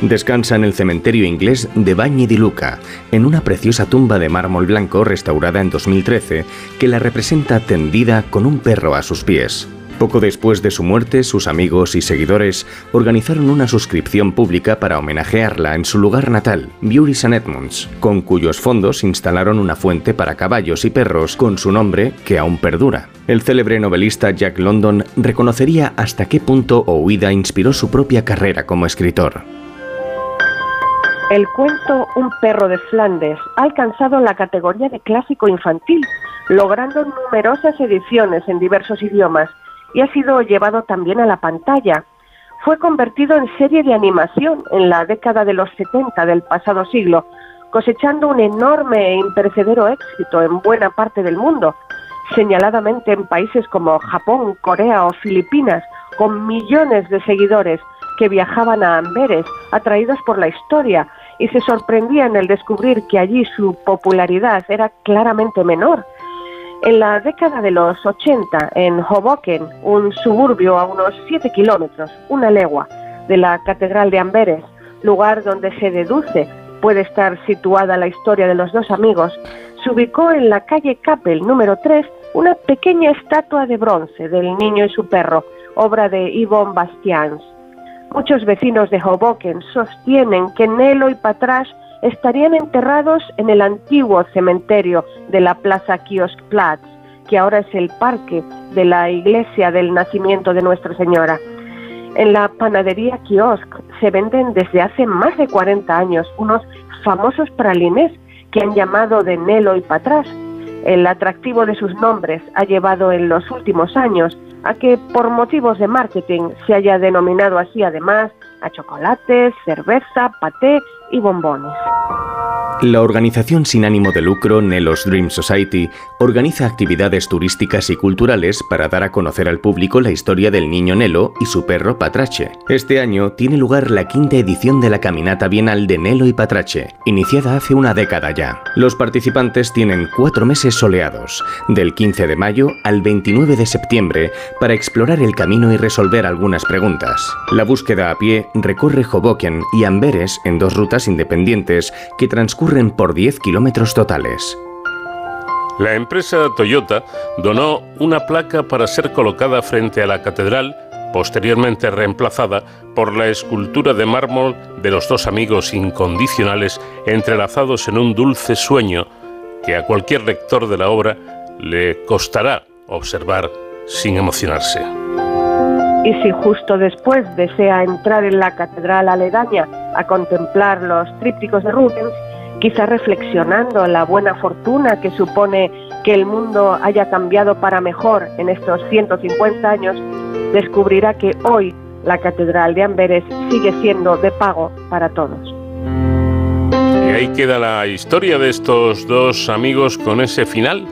Descansa en el cementerio inglés de Bagni di Luca, en una preciosa tumba de mármol blanco restaurada en 2013 que la representa tendida con un perro a sus pies. Poco después de su muerte, sus amigos y seguidores organizaron una suscripción pública para homenajearla en su lugar natal, Bury St. Edmunds, con cuyos fondos instalaron una fuente para caballos y perros con su nombre que aún perdura. El célebre novelista Jack London reconocería hasta qué punto Ouida inspiró su propia carrera como escritor.
El cuento Un perro de Flandes ha alcanzado la categoría de clásico infantil, logrando numerosas ediciones en diversos idiomas y ha sido llevado también a la pantalla. Fue convertido en serie de animación en la década de los 70 del pasado siglo, cosechando un enorme e imperecedero éxito en buena parte del mundo, señaladamente en países como Japón, Corea o Filipinas, con millones de seguidores que viajaban a Amberes atraídos por la historia y se sorprendían al descubrir que allí su popularidad era claramente menor en la década de los 80, en Hoboken, un suburbio a unos 7 kilómetros, una legua, de la Catedral de Amberes, lugar donde se deduce puede estar situada la historia de los dos amigos, se ubicó en la calle Capel número 3 una pequeña estatua de bronce del niño y su perro, obra de Yvonne Bastians. Muchos vecinos de Hoboken sostienen que Nelo y Patrash estarían enterrados en el antiguo cementerio de la Plaza Kioskplatz, que ahora es el parque de la iglesia del nacimiento de Nuestra Señora. En la panadería Kiosk se venden desde hace más de 40 años unos famosos pralines que han llamado de Nelo y Patras. El atractivo de sus nombres ha llevado en los últimos años a que por motivos de marketing se haya denominado así además a chocolates, cerveza, paté y bombones.
La organización sin ánimo de lucro Nelos Dream Society organiza actividades turísticas y culturales para dar a conocer al público la historia del niño Nelo y su perro Patrache. Este año tiene lugar la quinta edición de la Caminata Bienal de Nelo y Patrache, iniciada hace una década ya. Los participantes tienen cuatro meses soleados, del 15 de mayo al 29 de septiembre, para explorar el camino y resolver algunas preguntas. La búsqueda a pie recorre Hoboken y Amberes en dos rutas independientes que transcurren por 10 kilómetros totales.
La empresa Toyota donó una placa para ser colocada frente a la catedral, posteriormente reemplazada por la escultura de mármol de los dos amigos incondicionales entrelazados en un dulce sueño que a cualquier lector de la obra le costará observar sin emocionarse.
Y si justo después desea entrar en la catedral aledaña a contemplar los trípticos de Rubens, quizá reflexionando la buena fortuna que supone que el mundo haya cambiado para mejor en estos 150 años, descubrirá que hoy la Catedral de Amberes sigue siendo de pago para todos.
Y ahí queda la historia de estos dos amigos con ese final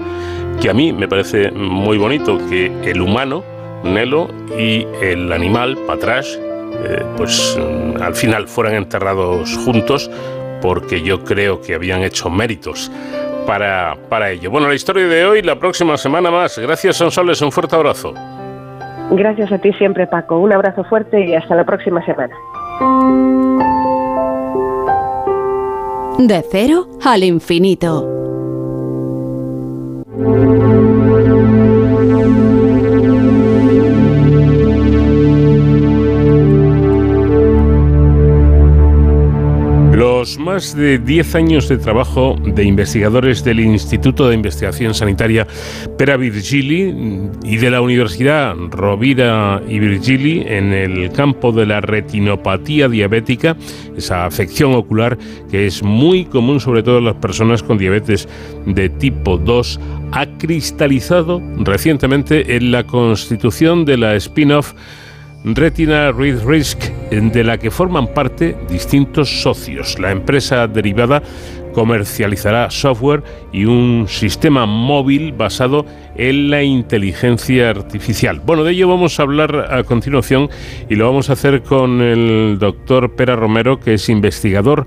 que a mí me parece muy bonito, que el humano, Nelo, y el animal, Patrash, eh, pues al final fueran enterrados juntos porque yo creo que habían hecho méritos para, para ello. Bueno, la historia de hoy, la próxima semana más. Gracias, Sonsoles, un fuerte abrazo.
Gracias a ti siempre, Paco. Un abrazo fuerte y hasta la próxima semana.
De cero al infinito.
Más de 10 años de trabajo de investigadores del Instituto de Investigación Sanitaria Pera Virgili y de la Universidad Rovira y Virgili en el campo de la retinopatía diabética, esa afección ocular que es muy común sobre todo en las personas con diabetes de tipo 2, ha cristalizado recientemente en la constitución de la spin-off Retina Read Risk, de la que forman parte distintos socios. La empresa derivada comercializará software y un sistema móvil basado en la inteligencia artificial. Bueno, de ello vamos a hablar a continuación y lo vamos a hacer con el doctor Pera Romero, que es investigador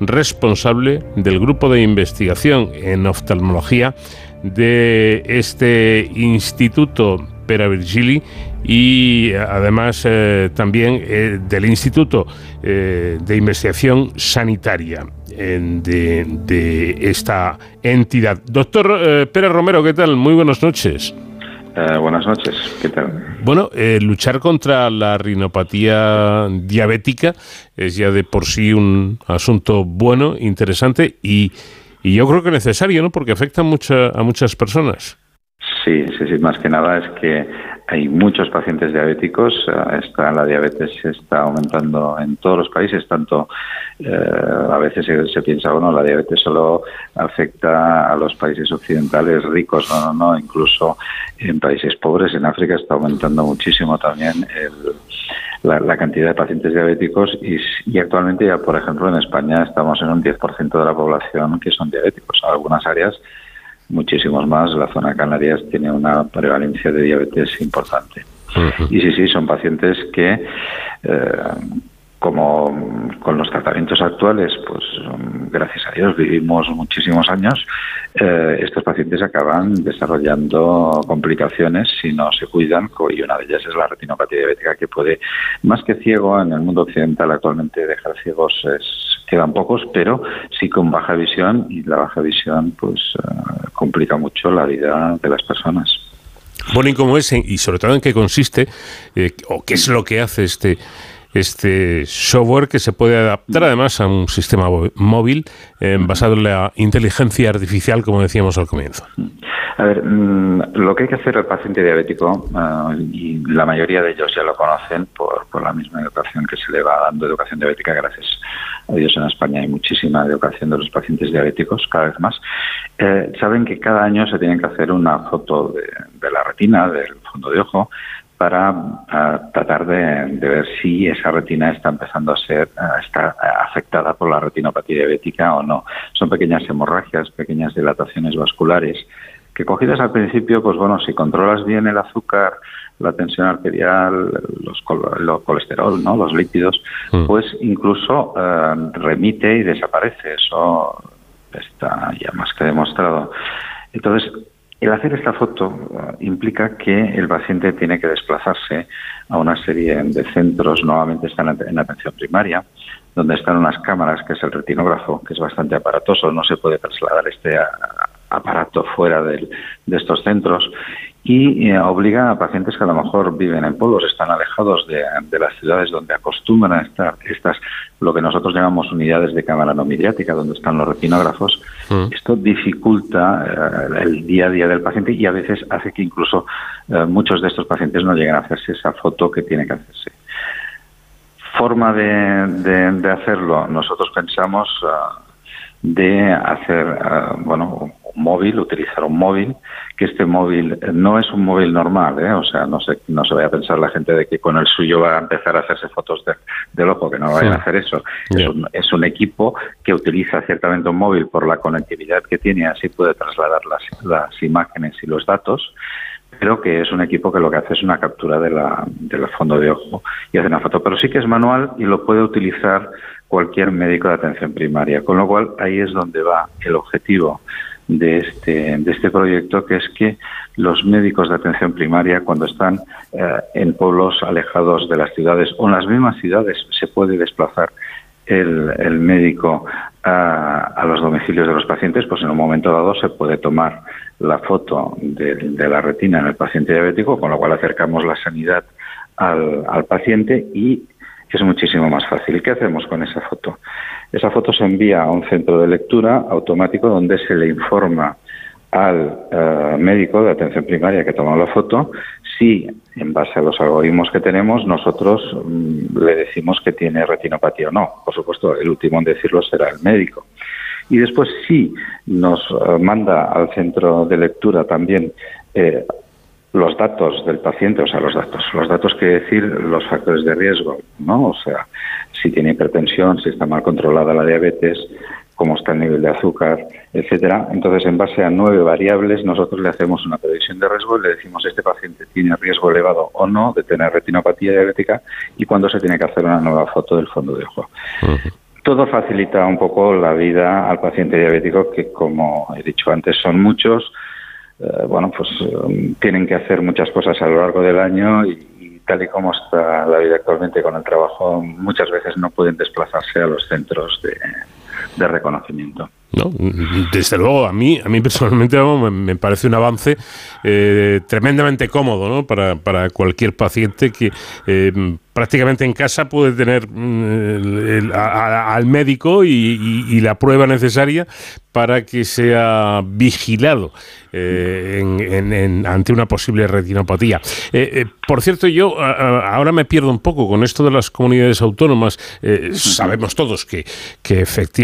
responsable del grupo de investigación en oftalmología de este Instituto Pera Virgili y además eh, también eh, del Instituto eh, de Investigación Sanitaria de, esta entidad. Doctor Pérez Romero, ¿qué tal? Muy buenas noches.
buenas noches, ¿qué tal?
Bueno, luchar contra la rinopatía diabética es ya de por sí un asunto bueno, interesante y, y yo creo que necesario, ¿no? Porque afecta mucha, a muchas personas.
Sí, sí, sí, más que nada es que hay muchos pacientes diabéticos, eh, está, la diabetes está aumentando en todos los países, tanto eh, a veces se, piensa, bueno, la diabetes solo afecta a los países occidentales ricos, no, no, no, incluso en países pobres, en África está aumentando muchísimo también la, cantidad de pacientes diabéticos y, y, actualmente ya, por ejemplo, en España estamos en un 10% de la población que son diabéticos. Algunas áreas muchísimos más. La zona Canarias tiene una prevalencia de diabetes importante. Y sí, sí, son pacientes que, eh, como con los tratamientos actuales, pues gracias a Dios vivimos muchísimos años, eh, estos pacientes acaban desarrollando complicaciones si no se cuidan y una de ellas es la retinopatía diabética que puede, más que ciego en el mundo occidental actualmente dejar ciegos es quedan pocos, pero sí con baja visión y la baja visión pues eh, complica mucho la vida de las personas.
Bueno, ¿y cómo es? Y sobre todo en qué consiste eh, o qué es lo que hace este este software que se puede adaptar además a un sistema móvil eh, basado en la inteligencia artificial, como decíamos al comienzo.
A ver, mm, lo que hay que hacer al paciente diabético, eh, y la mayoría de ellos ya lo conocen por, por la misma educación que se le va dando, educación diabética, gracias a Dios en España hay muchísima educación de los pacientes diabéticos, cada vez más, eh, saben que cada año se tienen que hacer una foto de la retina, del fondo de ojo, para tratar de, ver si esa retina está empezando a ser está afectada por la retinopatía diabética o no. Son pequeñas hemorragias, pequeñas dilataciones vasculares que cogidas al principio, pues bueno, si controlas bien el azúcar, la tensión arterial, los, colesterol, ¿no? los lípidos, mm. pues incluso eh, remite y desaparece. Eso está ya más que demostrado. Entonces, el hacer esta foto eh, implica que el paciente tiene que desplazarse a una serie de centros, nuevamente están en atención primaria, donde están unas cámaras, que es el retinógrafo, que es bastante aparatoso, no se puede trasladar este aparato fuera de estos centros y eh, obliga a pacientes que a lo mejor viven en pueblos, están alejados de, las ciudades donde acostumbran a estar estas, lo que nosotros llamamos unidades de cámara no mediática, donde están los retinógrafos. Mm. Esto dificulta eh, el día a día del paciente y a veces hace que incluso eh, muchos de estos pacientes no lleguen a hacerse esa foto que tiene que hacerse. Forma de, de hacerlo, nosotros pensamos de hacer, bueno, móvil, utilizar un móvil, que este móvil no es un móvil normal, ¿eh? o sea, no se, no se vaya a pensar la gente de que con el suyo va a empezar a hacerse fotos de, del ojo, que no vayan a hacer eso. Es, un, es, un, equipo que utiliza ciertamente un móvil por la conectividad que tiene, así puede trasladar las, las imágenes y los datos, pero que es un equipo que lo que hace es una captura de la, del fondo de ojo y hace una foto, pero sí que es manual y lo puede utilizar cualquier médico de atención primaria, con lo cual ahí es donde va el objetivo de este, de este proyecto, que es que los médicos de atención primaria, cuando están eh, en pueblos alejados de las ciudades o en las mismas ciudades, se puede desplazar el, médico a, los domicilios de los pacientes, pues en un momento dado se puede tomar la foto de, de la retina en el paciente diabético, con lo cual acercamos la sanidad al, al paciente y es muchísimo más fácil. ¿Qué hacemos con esa foto? Esa foto se envía a un centro de lectura automático donde se le informa al eh, médico de atención primaria que toma la foto si, en base a los algoritmos que tenemos, nosotros mm, le decimos que tiene retinopatía o no. Por supuesto, el último en decirlo será el médico. Y después, si nos eh, manda al centro de lectura también eh, los datos del paciente, o sea, los datos, los datos quiere decir los factores de riesgo, ¿no? O sea, si tiene hipertensión, si está mal controlada la diabetes, cómo está el nivel de azúcar, etcétera. Entonces, en base a nueve variables, nosotros le hacemos una previsión de riesgo y le decimos este paciente tiene riesgo elevado o no de tener retinopatía diabética y cuándo se tiene que hacer una nueva foto del fondo de ojo. Todo facilita un poco la vida al paciente diabético, que como he dicho antes son muchos, eh, bueno, pues um, tienen que hacer muchas cosas a lo largo del año y, tal y como está la vida actualmente con el trabajo, muchas veces no pueden desplazarse a los centros de reconocimiento.
¿no? Desde luego, a mí, a mí personalmente me, parece un avance eh, tremendamente cómodo ¿no? para, para cualquier paciente que eh, prácticamente en casa puede tener mm, al médico y, la prueba necesaria para que sea vigilado eh, ante una posible retinopatía. por cierto, yo ahora me pierdo un poco con esto de las comunidades autónomas. sabemos todos que, que efectivamente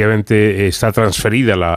está transferido la,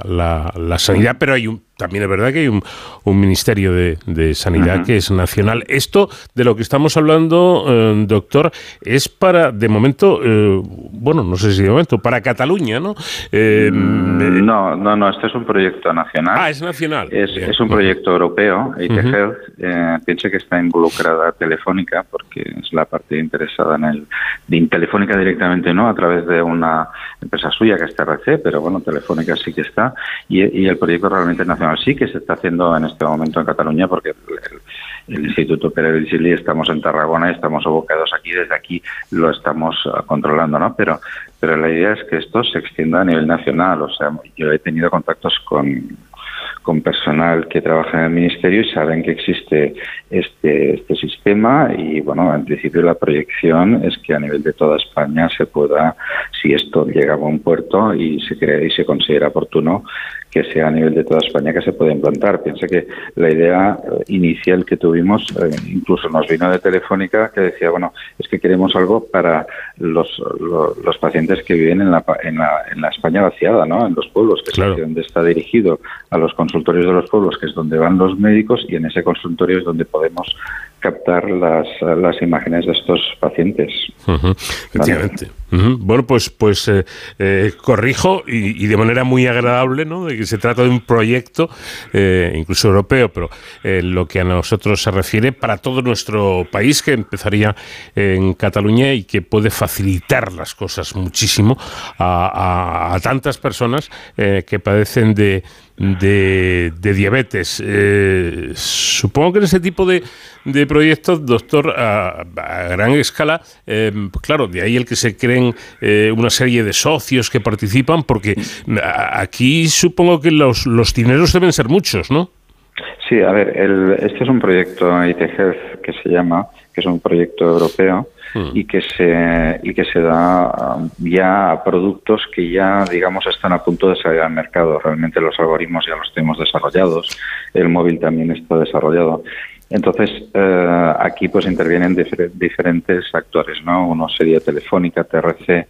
la, sanidad, pero hay un, también es verdad que hay un, un Ministerio de, Sanidad que es nacional. Esto de lo que estamos hablando, eh, doctor, es para, de momento, eh, bueno, no sé si de momento, para Cataluña, ¿no?
Eh, mm, no, no, no, este es un proyecto nacional.
Ah, es nacional.
Es, un proyecto europeo, IT Health. piense que está involucrada Telefónica, porque es la parte interesada en el. De Telefónica directamente no, a través de una empresa suya que es TRC, pero bueno, Telefónica sí que está. Y, y el proyecto realmente nacional sí que se está haciendo en este momento en Cataluña porque el, Instituto Pere estamos en Tarragona y estamos abocados aquí, desde aquí lo estamos ah, controlando, ¿no? Pero, pero la idea es que esto se extienda a nivel nacional, o sea, yo he tenido contactos con con personal que trabaja en el ministerio y saben que existe este, este sistema y bueno, en principio la proyección es que a nivel de toda España se pueda, si esto llega a buen puerto y se cree y se considera oportuno, que sea a nivel de toda España que se pueda implantar. Piensa que la idea eh, inicial que tuvimos, eh, incluso nos vino de Telefónica, que decía, bueno, es que queremos algo para los, los, pacientes que viven en la, en, la, en la España vaciada, ¿no? en los pueblos, que es donde está dirigido a los consultorios de los pueblos, que es donde van los médicos, y en ese consultorio es donde podemos captar las, las imágenes de estos pacientes.
Efectivamente. Bueno, pues, pues eh, eh, corrijo y, de manera muy agradable, ¿no? De que se trata de un proyecto, eh, incluso europeo, pero en lo que a nosotros se refiere para todo nuestro país, que empezaría en Cataluña y que puede facilitar las cosas muchísimo a, a tantas personas que padecen de de, diabetes. Eh, supongo que en ese tipo de, de proyectos, doctor, a, gran escala, eh, claro, de ahí el que se creen eh, una serie de socios que participan, porque aquí supongo que los, los dineros deben ser muchos, ¿no?
Sí, a ver, el, este es un proyecto ITGEF que se llama, que es un proyecto europeo Hmm. y que se y que se da um, ya a productos que ya digamos están a punto de salir al mercado. Realmente los algoritmos ya los tenemos desarrollados, el móvil también está desarrollado. Entonces, eh, aquí pues intervienen diferentes actores, ¿no? Uno sería Telefónica, TRC,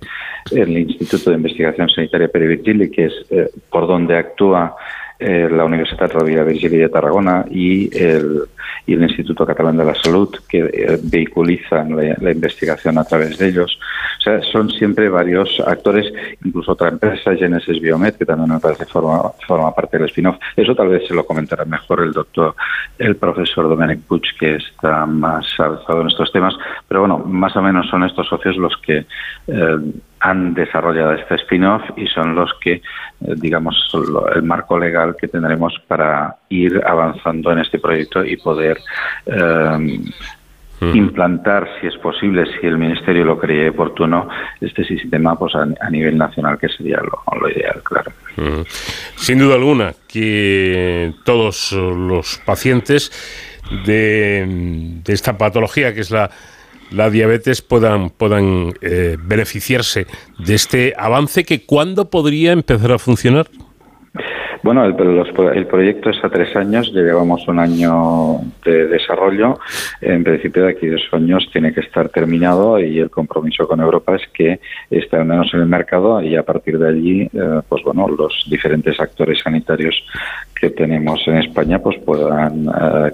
el Instituto de Investigación Sanitaria Perivirgili, que es eh, por donde actúa eh, la Universidad Rovira Virgili de Tarragona y el, Instituto Catalán de la Salud, que eh, vehiculizan la, investigación a través de ellos. O sea, son siempre varios actores, incluso otra empresa, Genesis Biomed, que también me parece forma, forma parte del spin-off. Eso tal vez se lo comentará mejor el doctor, el profesor Domenic Puig, que está más avanzado en estos temas. Pero bueno, más o menos son estos socios los que eh, han desarrollado este spin-off y son los que, eh, digamos, el marco legal que tendremos para ir avanzando en este proyecto y poder em, implantar, si es posible, si el Ministerio lo cree oportuno, este sistema pues a, nivel nacional, que sería lo, ideal, claro.
Sin duda alguna, que todos los pacientes de esta patología, que es la la diabetes puedan, puedan eh, beneficiarse de este avance que cuándo podría empezar a funcionar?
Bueno, el, el, proyecto es a tres años, llevamos un año de desarrollo. En principio, de aquí dos años tiene que estar terminado y el compromiso con Europa es que esté al menos en el mercado y a partir de allí, eh, pues bueno, los diferentes actores sanitarios que tenemos en España pues puedan eh,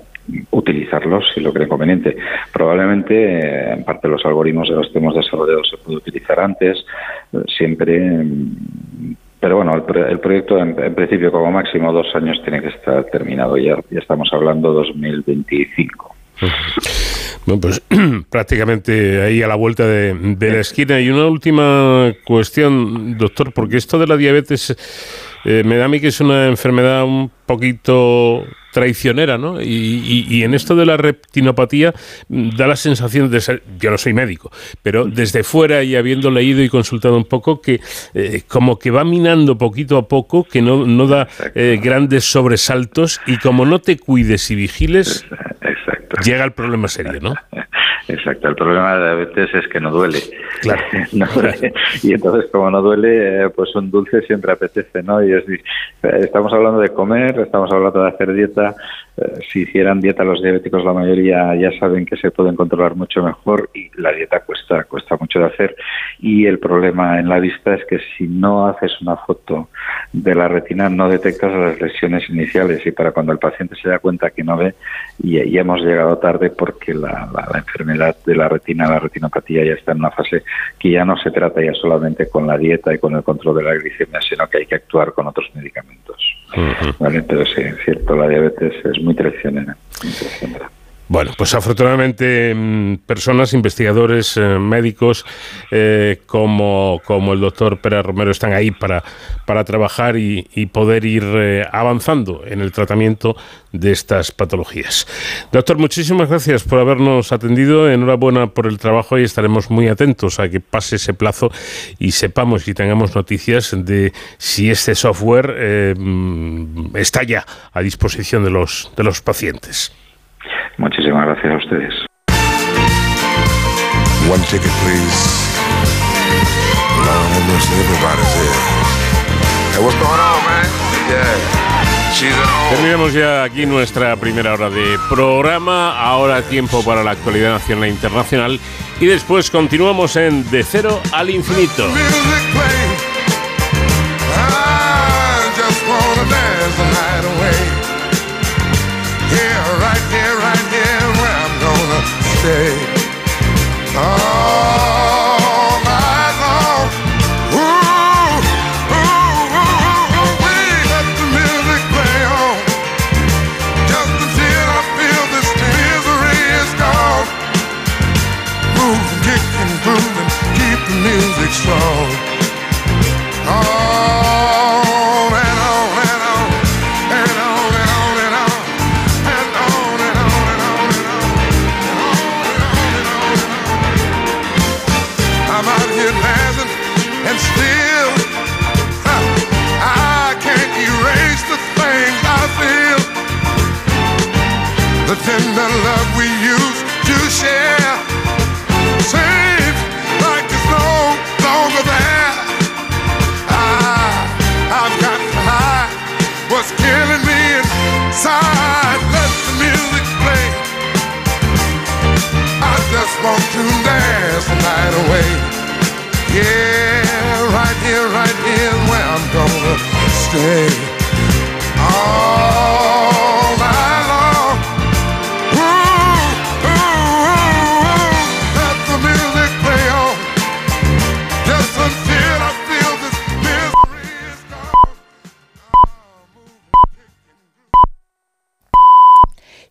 utilizarlos si lo creen conveniente. Probablemente, eh, en parte, los algoritmos de los que hemos desarrollado se puede utilizar antes, eh, siempre. Mm, pero bueno, el, proyecto en, principio como máximo dos años tiene que estar terminado. Ya, ya estamos hablando 2025.
Bueno, pues (clears throat) prácticamente ahí a la vuelta de, de, la esquina. Y una última cuestión, doctor, porque esto de la diabetes eh, me da a mí que es una enfermedad un poquito traicionera, ¿no? Y, en esto de la retinopatía mm, da la sensación de ser, yo no soy médico, pero desde fuera y habiendo leído y consultado un poco, que eh, como que va minando poquito a poco, que no, no da eh, grandes sobresaltos y como no te cuides y vigiles, (laughs) llega el problema serio, ¿no? (laughs)
Exacto, el problema de la diabetes es que no duele. Claro. (laughs) Y entonces, como no duele, eh, pues un dulce siempre apetece, ¿no? Y es, estamos hablando de comer, estamos hablando de hacer dieta, eh, si hicieran dieta los diabéticos, la mayoría ya saben que se pueden controlar mucho mejor y la dieta cuesta, cuesta mucho de hacer. Y el problema en la vista es que si no haces una foto de la retina, no detectas las lesiones iniciales y para cuando el paciente se da cuenta que no ve, ya, hemos llegado tarde porque la, enfermedad de la retina, la retinopatía, ya está en una fase que ya no se trata ya solamente con la dieta y con el control de la glicemia, sino que hay que actuar con otros medicamentos. ¿Vale? Pero sí, es cierto, la diabetes es muy traicionera.
Bueno, pues afortunadamente mm, personas, investigadores, eh, médicos eh, como, como el doctor Pérez Romero están ahí para, para trabajar y, poder ir eh, avanzando en el tratamiento de estas patologías. Doctor, muchísimas gracias por habernos atendido. Enhorabuena por el trabajo y estaremos muy atentos a que pase ese plazo y sepamos y tengamos noticias de si este software mm, está ya a disposición de los, de los pacientes.
Muchísimas gracias a ustedes.
One ticket, please. Lord have mercy, everybody's here. Hey, what's going on, man? Yeah. Terminamos ya aquí nuestra primera hora de programa. Ahora tiempo para la actualidad nacional e internacional. Y después continuamos en De Cero al Infinito. Say, all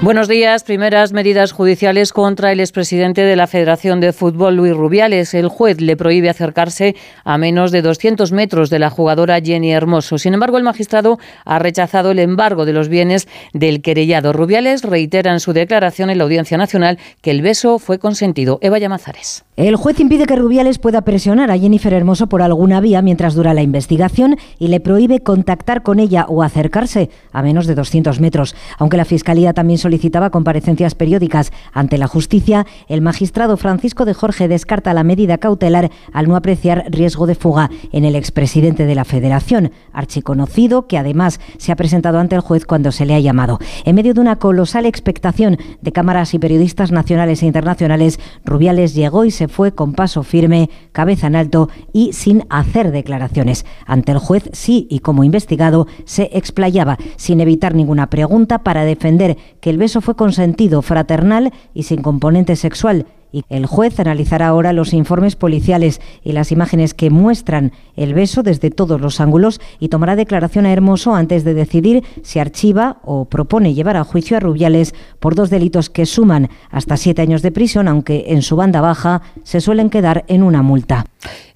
Buenos días. Primeras medidas judiciales contra el expresidente de la Federación de Fútbol, Luis Rubiales. El juez le prohíbe acercarse a menos de 200 metros de la jugadora Jenny Hermoso. Sin embargo, el magistrado ha rechazado el embargo de los bienes del querellado. Rubiales reitera en su declaración en la Audiencia Nacional que el beso fue consentido. Eva Llamazares.
El juez impide que Rubiales pueda presionar a Jennifer Hermoso por alguna vía mientras dura la investigación y le prohíbe contactar con ella o acercarse a menos de 200 metros. Aunque la Fiscalía también solicitaba comparecencias periódicas ante la justicia, el magistrado Francisco de Jorge descarta la medida cautelar al no apreciar riesgo de fuga en el expresidente de la Federación, archiconocido que además se ha presentado ante el juez cuando se le ha llamado. En medio de una colosal expectación de cámaras y periodistas nacionales e internacionales, Rubiales llegó y se fue con paso firme, cabeza en alto y sin hacer declaraciones. Ante el juez, sí, y como investigado, se explayaba, sin evitar ninguna pregunta, para defender que el beso fue consentido, fraternal y sin componente sexual y el juez analizará ahora los informes policiales y las imágenes que muestran el beso desde todos los ángulos y tomará declaración a Hermoso antes de decidir si archiva o propone llevar a juicio a Rubiales por dos delitos que suman hasta siete años de prisión, aunque en su banda baja se suelen quedar en una multa.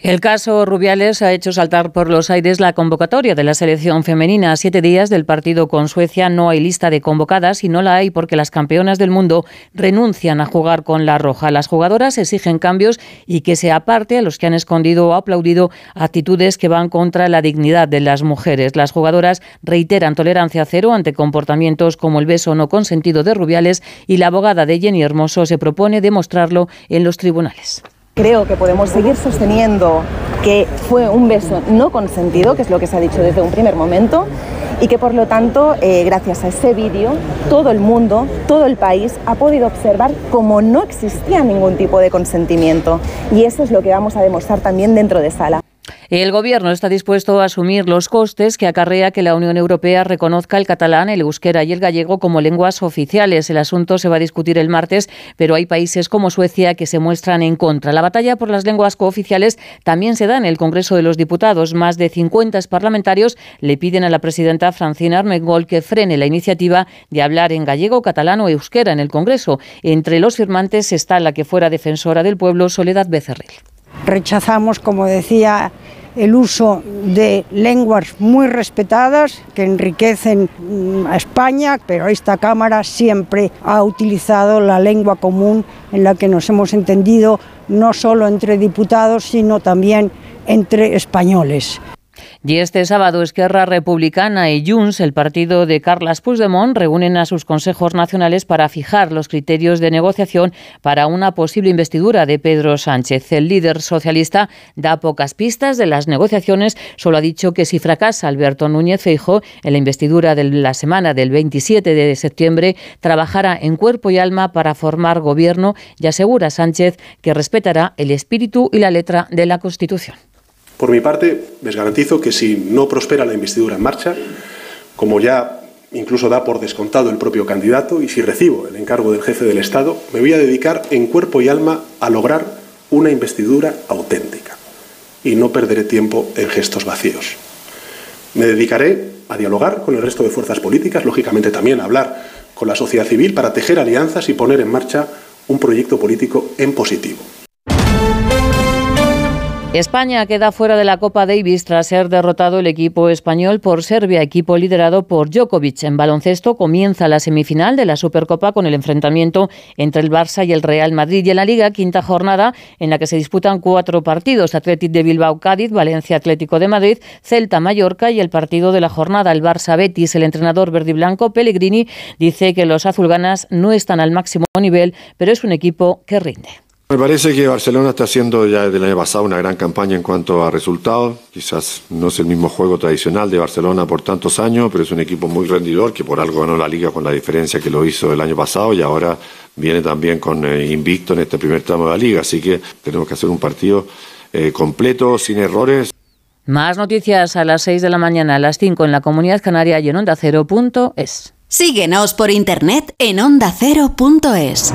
El caso Rubiales ha hecho saltar por los aires la convocatoria de la selección femenina. A siete días del partido con Suecia no hay lista de convocadas y no la hay porque las campeonas del mundo renuncian a jugar con la roja. Las jugadoras exigen cambios y que se aparte a los que han escondido o aplaudido actitudes que van contra la dignidad de las mujeres. Las jugadoras reiteran tolerancia cero ante comportamientos como el beso no consentido de Rubiales y la abogada de Jenny Hermoso se propone demostrarlo en los tribunales.
Creo que podemos seguir sosteniendo que fue un beso no consentido, que es lo que se ha dicho desde un primer momento, y que por lo tanto, eh, gracias a ese vídeo, todo el mundo, todo el país ha podido observar cómo no existía ningún tipo de consentimiento. Y eso es lo que vamos a demostrar también dentro de sala.
El Gobierno está dispuesto a asumir los costes que acarrea que la Unión Europea reconozca el catalán, el euskera y el gallego como lenguas oficiales. El asunto se va a discutir el martes, pero hay países como Suecia que se muestran en contra. La batalla por las lenguas cooficiales también se da en el Congreso de los Diputados. Más de 50 parlamentarios le piden a la presidenta Francina Armengol que frene la iniciativa de hablar en gallego, catalán o euskera en el Congreso. Entre los firmantes está la que fuera defensora del pueblo, Soledad Becerril.
Rechazamos, como decía, el uso de lenguas muy respetadas que enriquecen mm, a España, pero esta Cámara siempre ha utilizado la lengua común en la que nos hemos entendido no solo entre diputados, sino también entre españoles.
Y este sábado Esquerra Republicana y Junts, el partido de Carles Puigdemont, reúnen a sus consejos nacionales para fijar los criterios de negociación para una posible investidura de Pedro Sánchez. El líder socialista da pocas pistas de las negociaciones, solo ha dicho que si fracasa Alberto Núñez Feijo en la investidura de la semana del 27 de septiembre, trabajará en cuerpo y alma para formar gobierno y asegura Sánchez que respetará el espíritu y la letra de la Constitución.
Por mi parte, les garantizo que si no prospera la investidura en marcha, como ya incluso da por descontado el propio candidato, y si recibo el encargo del jefe del Estado, me voy a dedicar en cuerpo y alma a lograr una investidura auténtica. Y no perderé tiempo en gestos vacíos. Me dedicaré a dialogar con el resto de fuerzas políticas, lógicamente también a hablar con la sociedad civil para tejer alianzas y poner en marcha un proyecto político en positivo.
España queda fuera de la Copa Davis tras ser derrotado el equipo español por Serbia, equipo liderado por Djokovic. En baloncesto comienza la semifinal de la Supercopa con el enfrentamiento entre el Barça y el Real Madrid. Y en la Liga, quinta jornada en la que se disputan cuatro partidos: Atlético de Bilbao, Cádiz, Valencia Atlético de Madrid, Celta, Mallorca y el partido de la jornada, el Barça Betis. El entrenador verde y blanco Pellegrini dice que los azulganas no están al máximo nivel, pero es un equipo que rinde.
Me parece que Barcelona está haciendo ya desde el año pasado una gran campaña en cuanto a resultados. Quizás no es el mismo juego tradicional de Barcelona por tantos años, pero es un equipo muy rendidor que por algo ganó la liga con la diferencia que lo hizo el año pasado y ahora viene también con eh, invicto en este primer tramo de la liga. Así que tenemos que hacer un partido eh, completo, sin errores.
Más noticias a las 6 de la mañana, a las 5 en la Comunidad Canaria y en onda ondacero.es.
Síguenos por internet en ondacero.es.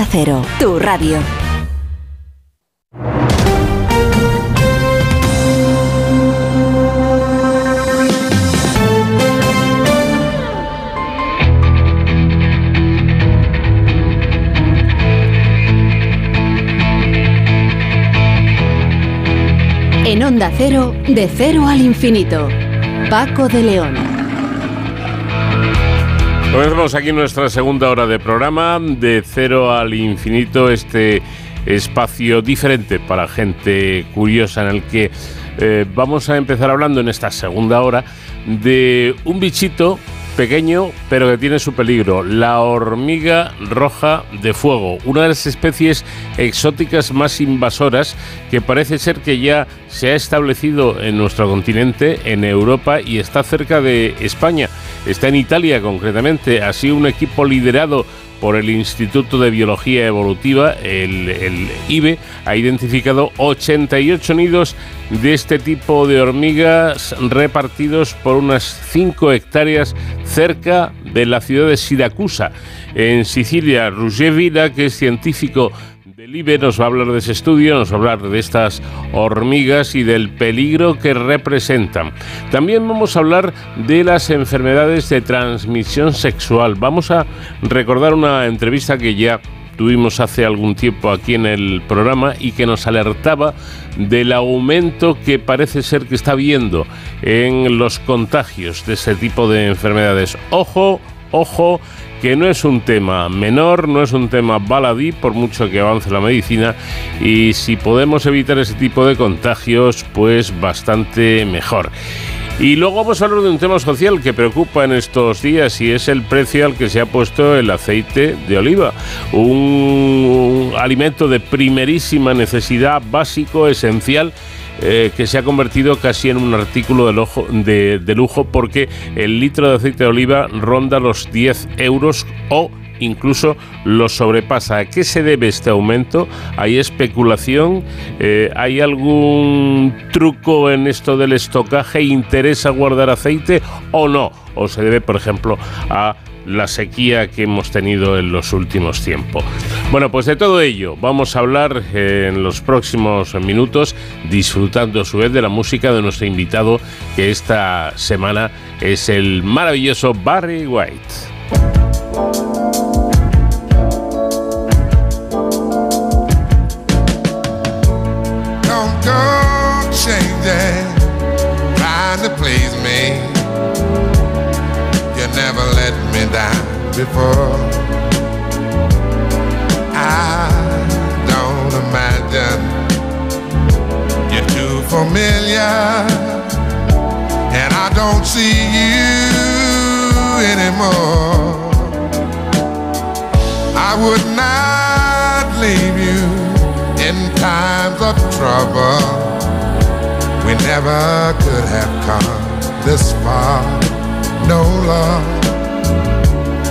Onda Cero, tu radio. En Onda Cero, de cero al infinito. Paco de León.
Comenzamos aquí nuestra segunda hora de programa, de cero al infinito, este espacio diferente para gente curiosa en el que eh, vamos a empezar hablando en esta segunda hora de un bichito pequeño pero que tiene su peligro, la hormiga roja de fuego, una de las especies exóticas más invasoras que parece ser que ya se ha establecido en nuestro continente, en Europa y está cerca de España, está en Italia concretamente, así un equipo liderado por el Instituto de Biología Evolutiva, el, IBE, ha identificado 88 nidos de este tipo de hormigas repartidos por unas 5 hectáreas cerca de la ciudad de Siracusa, en Sicilia. Roger Vida, que es científico del IBE, nos va a hablar de ese estudio, nos va a hablar de estas hormigas y del peligro que representan. También vamos a hablar de las enfermedades de transmisión sexual. Vamos a recordar una entrevista que ya tuvimos hace algún tiempo aquí en el programa y que nos alertaba del aumento que parece ser que está habiendo en los contagios de ese tipo de enfermedades. Ojo, ojo, que no es un tema menor, no es un tema baladí, por mucho que avance la medicina, y si podemos evitar ese tipo de contagios, pues bastante mejor. Y luego vamos a hablar de un tema social que preocupa en estos días y es el precio al que se ha puesto el aceite de oliva. Un alimento de primerísima necesidad, básico, esencial. Eh, que se ha convertido casi en un artículo de, lujo, porque el litro de aceite de oliva ronda los 10 euros o incluso lo sobrepasa. ¿A qué se debe este aumento? ¿Hay especulación? Eh, ¿Hay algún truco en esto del estocaje? ¿Interesa guardar aceite o no? ¿O se debe, por ejemplo, a la sequía que hemos tenido en los últimos tiempos. Bueno, pues de todo ello vamos a hablar en los próximos minutos, disfrutando a su vez de la música de nuestro invitado, que esta semana es el maravilloso Barry White.
Down before. I don't imagine you're too familiar, and I don't see you anymore. I would not leave you in times of trouble. We never could have come this far, no love.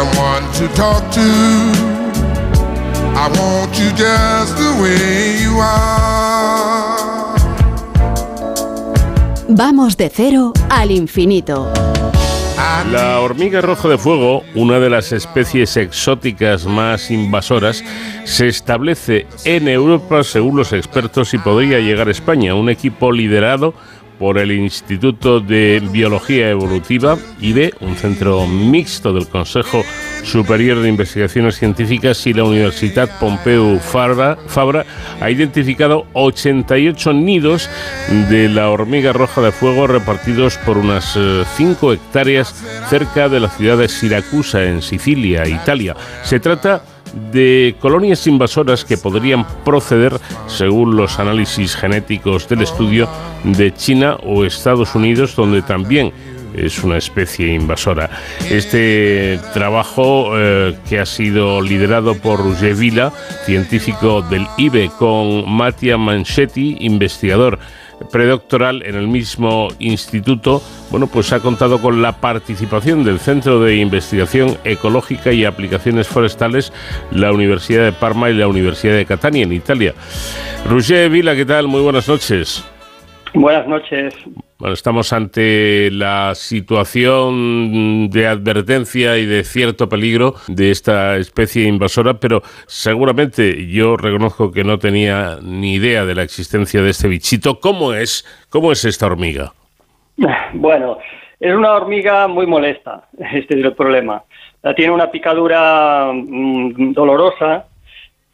someone to talk to. I want you just the way you are.
Vamos de cero al infinito.
La hormiga roja de fuego, una de las especies exóticas más invasoras, se establece en Europa según los expertos y podría llegar a España. Un equipo liderado por el Instituto de Biología Evolutiva, IBE, un centro mixto del Consejo Superior de Investigaciones Científicas y la Universidad Pompeu Fabra, Fabra ha identificado 88 nidos de la hormiga roja de fuego repartidos por unas 5 hectáreas cerca de la ciudad de Siracusa, en Sicilia, Italia. Se trata de colonias invasoras que podrían proceder, según los análisis genéticos del estudio, de China o Estados Unidos, donde también es una especie invasora. Este trabajo eh, que ha sido liderado por Roger Vila, científico del IBE, con Mattia Manchetti, investigador predoctoral en el mismo instituto, bueno, pues ha contado con la participación del Centro de Investigación Ecológica y Aplicaciones Forestales, la Universidad de Parma y la Universidad de Catania, en Italia. Roger Vila, ¿qué tal? Muy buenas noches.
Buenas noches.
Bueno, estamos ante la situación de advertencia y de cierto peligro de esta especie invasora, pero seguramente yo reconozco que no tenía ni idea de la existencia de este bichito. ¿Cómo es? ¿Cómo es esta hormiga? (laughs)
Bueno, es una hormiga muy molesta, este es el problema. Tiene una picadura mm, dolorosa,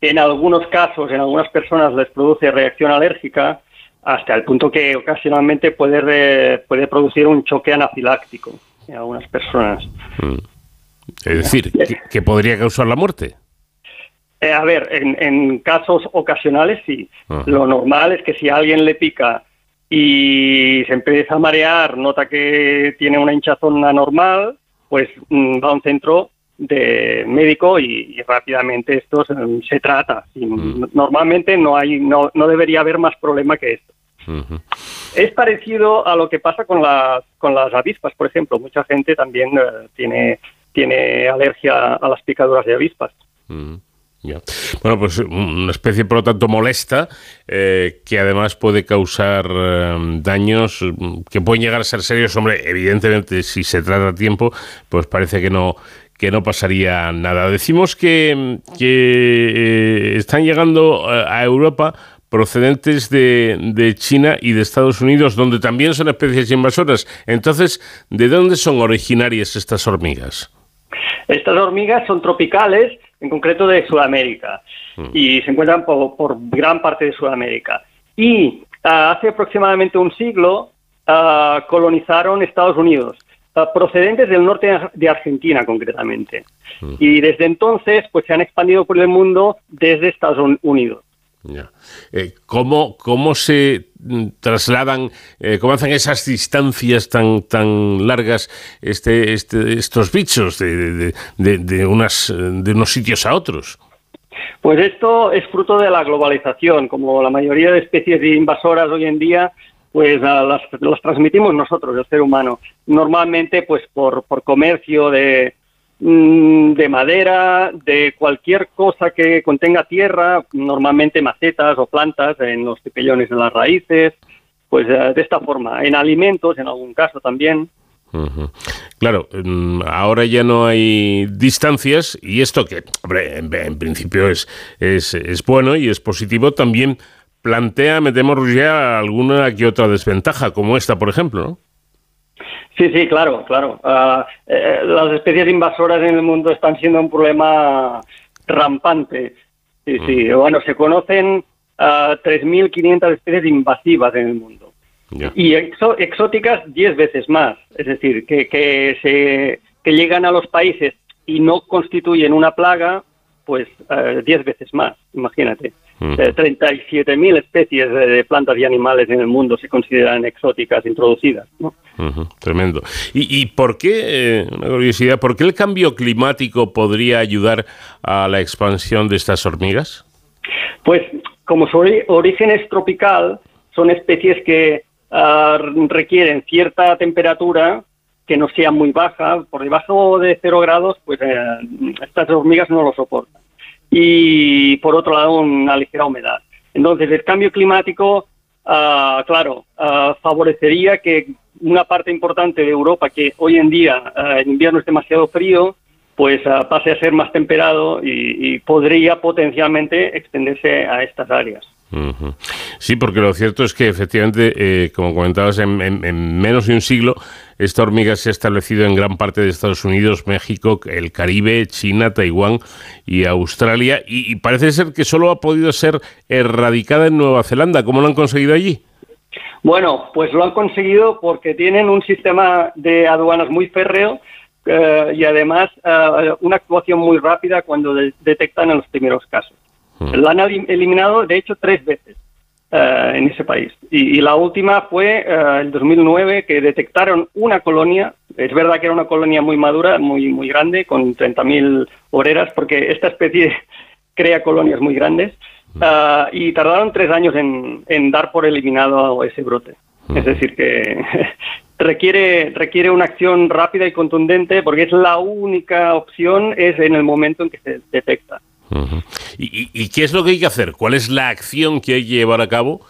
en algunos casos, en algunas personas les produce reacción alérgica, hasta el punto que ocasionalmente puede, puede producir un choque anafiláctico en algunas personas.
Mm. Es decir, ¿que, podría causar la muerte?
Eh, a ver, en, casos ocasionales sí. Lo normal es que si a alguien le pica y se empieza a marear, nota que tiene una hinchazón anormal, pues mm, va a un centro de médico y, rápidamente esto se, trata. Mm. Normalmente no hay, no, no debería haber más problema que esto. Es parecido a lo que pasa con las, con las avispas, por ejemplo. Mucha gente también eh, tiene, tiene alergia a las picaduras de avispas.
Bueno, pues una especie, por lo tanto, molesta, eh, que además puede causar eh, daños que pueden llegar a ser serios. Hombre, evidentemente, si se trata a tiempo, pues parece que no que no pasaría nada. Decimos que, que están llegando a Europa procedentes de, de, China y de Estados Unidos, donde también son especies invasoras. Entonces, ¿de dónde son originarias estas hormigas?
Estas hormigas son tropicales, en concreto de Sudamérica, mm. y se encuentran por, gran parte de Sudamérica. Y ah, hace aproximadamente un siglo ah, colonizaron Estados Unidos, procedentes del norte de Argentina concretamente. Mm. Y desde entonces pues se han expandido por el mundo desde Estados Unidos.
Eh, ¿cómo, ¿Cómo se mm, trasladan, eh, cómo hacen esas distancias tan, tan largas este, este, estos bichos de, de, unas, de unos sitios a otros?
Pues esto es fruto de la globalización. Como la mayoría de especies invasoras hoy en día, pues las, transmitimos nosotros, el ser humano. Normalmente, pues por, por comercio de, Mm, de madera, de cualquier cosa que contenga tierra, normalmente macetas o plantas en los cepillones de las raíces, pues eh, de esta forma, en alimentos en algún caso también.
Claro, mm, ahora ya no hay distancias y esto que, hombre, en, principio es, es, es, bueno y es positivo, también plantea, metemos ya alguna que otra desventaja, como esta, por ejemplo, ¿no?
Sí, sí, claro, claro. Ah, eh, las especies invasoras en el mundo están siendo un problema rampante. Sí, sí. Mm. Bueno, se conocen uh, ah, 3.500 especies invasivas en el mundo. Y exóticas 10 veces más. Es decir, que, que, se, que llegan a los países y no constituyen una plaga, pues 10 uh, veces más, imagínate. 37.000 especies de plantas y animales en el mundo se consideran exóticas introducidas.
tremendo. ¿Y, por qué, eh, una curiosidad, por qué el cambio climático podría ayudar a la expansión de estas hormigas?
Pues como su origen es tropical, son especies que ah, requieren cierta temperatura que no sea muy baja, por debajo de cero grados, pues eh, estas hormigas no lo soportan y por otro lado una ligera humedad. Entonces el cambio climático, ah, claro, ah, favorecería que una parte importante de Europa que hoy en día ah, en invierno es demasiado frío, pues pase a ser más temperado y podría potencialmente extenderse a estas áreas.
Sí, porque lo cierto es que efectivamente, eh, como comentabas, en, menos de un siglo, esta hormiga se ha establecido en gran parte de Estados Unidos, México, el Caribe, China, Taiwán y Australia, y, parece ser que solo ha podido ser erradicada en Nueva Zelanda. ¿Cómo lo han conseguido allí?
Bueno, pues lo han conseguido porque tienen un sistema de aduanas muy férreo eh, y además eh, una actuación muy rápida cuando detectan en los primeros casos. La han eliminado, de hecho, tres veces en ese país. Y, la última fue el 2009, que detectaron una colonia. Es verdad que era una colonia muy madura, muy, muy grande, con 30.000 obreras, porque esta especie (laughs) crea colonias muy grandes. y tardaron tres años en, en dar por eliminado ese brote. Es decir, que (laughs) requiere, requiere una acción rápida y contundente porque es la única opción es en el momento en que se detecta.
¿Y, qué es lo que hay que hacer? ¿Cuál es la acción que hay que llevar a cabo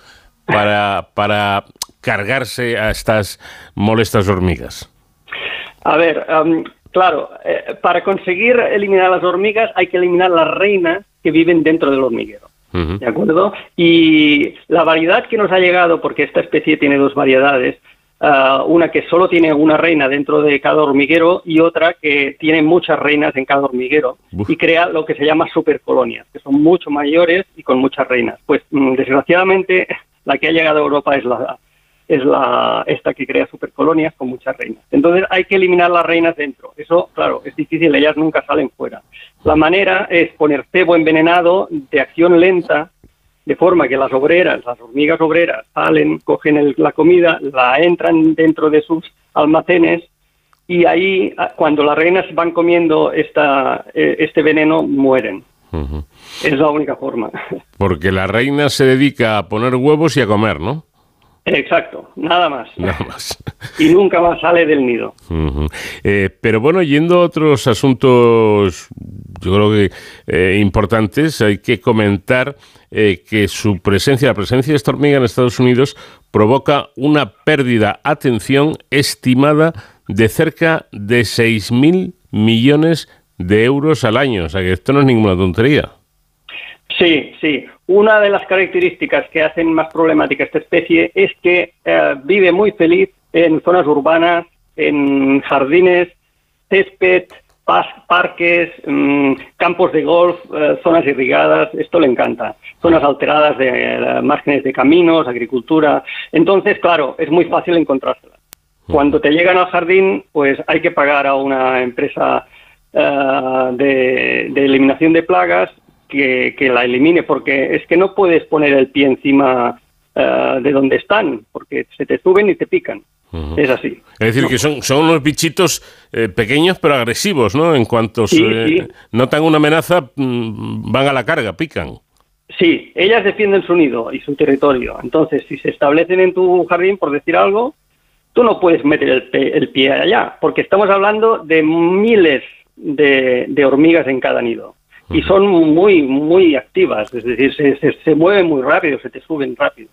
para, para cargarse a estas molestas hormigas?
A ver, claro, eh, para conseguir eliminar las hormigas hay que eliminar las reinas que viven dentro del hormiguero. ¿De acuerdo? Y la variedad que nos ha llegado, porque esta especie tiene dos variedades, ah, una que solo tiene una reina dentro de cada hormiguero y otra que tiene muchas reinas en cada hormiguero y crea lo que se llama supercolonias, que son mucho mayores y con muchas reinas. Pues mm, desgraciadamente la que ha llegado a Europa es la, es la esta que crea supercolonias con muchas reinas. Entonces hay que eliminar las reinas dentro. Eso, claro, es difícil, ellas nunca salen fuera. La manera es poner cebo envenenado de acción lenta, de forma que las obreras, las hormigas obreras, salen, cogen la comida, la entran dentro de sus almacenes y ahí, cuando las reinas van comiendo esta, eh, este veneno, mueren. Es la única forma. (laughs)
Porque la reina se dedica a poner huevos y a comer, ¿no?
Exacto, nada más. Nada más. (laughs) Y nunca más sale del nido.
Eh, pero bueno, yendo a otros asuntos, yo creo que eh, importantes, hay que comentar eh, que su presencia, la presencia de esta hormiga en Estados Unidos, provoca una pérdida, atención, estimada de cerca de 6.000 millones de euros al año. O sea que esto no es ninguna tontería.
Sí, sí. Una de las características que hacen más problemática esta especie es que eh, vive muy feliz en zonas urbanas, en jardines, césped, parques, mm, campos de golf, eh, zonas irrigadas, esto le encanta. Zonas alteradas de eh, márgenes de caminos, agricultura. Entonces, claro, es muy fácil encontrárselas. Cuando te llegan al jardín, pues hay que pagar a una empresa de, eliminación de plagas que, la elimine, porque es que no puedes poner el pie encima eh, de donde están, porque se te suben y te pican. Es así.
Es decir, que son, son unos bichitos eh, pequeños pero agresivos, ¿no? En cuanto notan una amenaza, mm, van a la carga, pican.
Sí, ellas defienden su nido y su territorio. Entonces, si se establecen en tu jardín, por decir algo, tú no puedes meter el, el pie allá, porque estamos hablando de miles de hormigas en cada nido y son muy, muy activas, es decir, se, se, mueven muy rápido, se te suben rápido.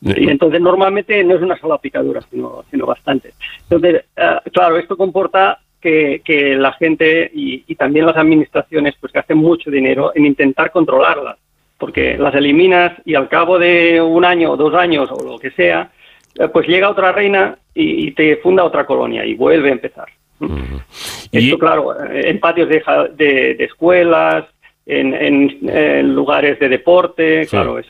Y entonces normalmente no es una sola picadura, sino, sino bastante. Entonces, eh, claro, esto comporta que, que la gente y, y, también las administraciones pues que hacen mucho dinero en intentar controlarlas, porque las eliminas y al cabo de un año o dos años o lo que sea, eh, pues llega otra reina y, y te funda otra colonia y vuelve a empezar. Esto, claro, en patios de, de, escuelas, en, lugares de deporte, claro, es,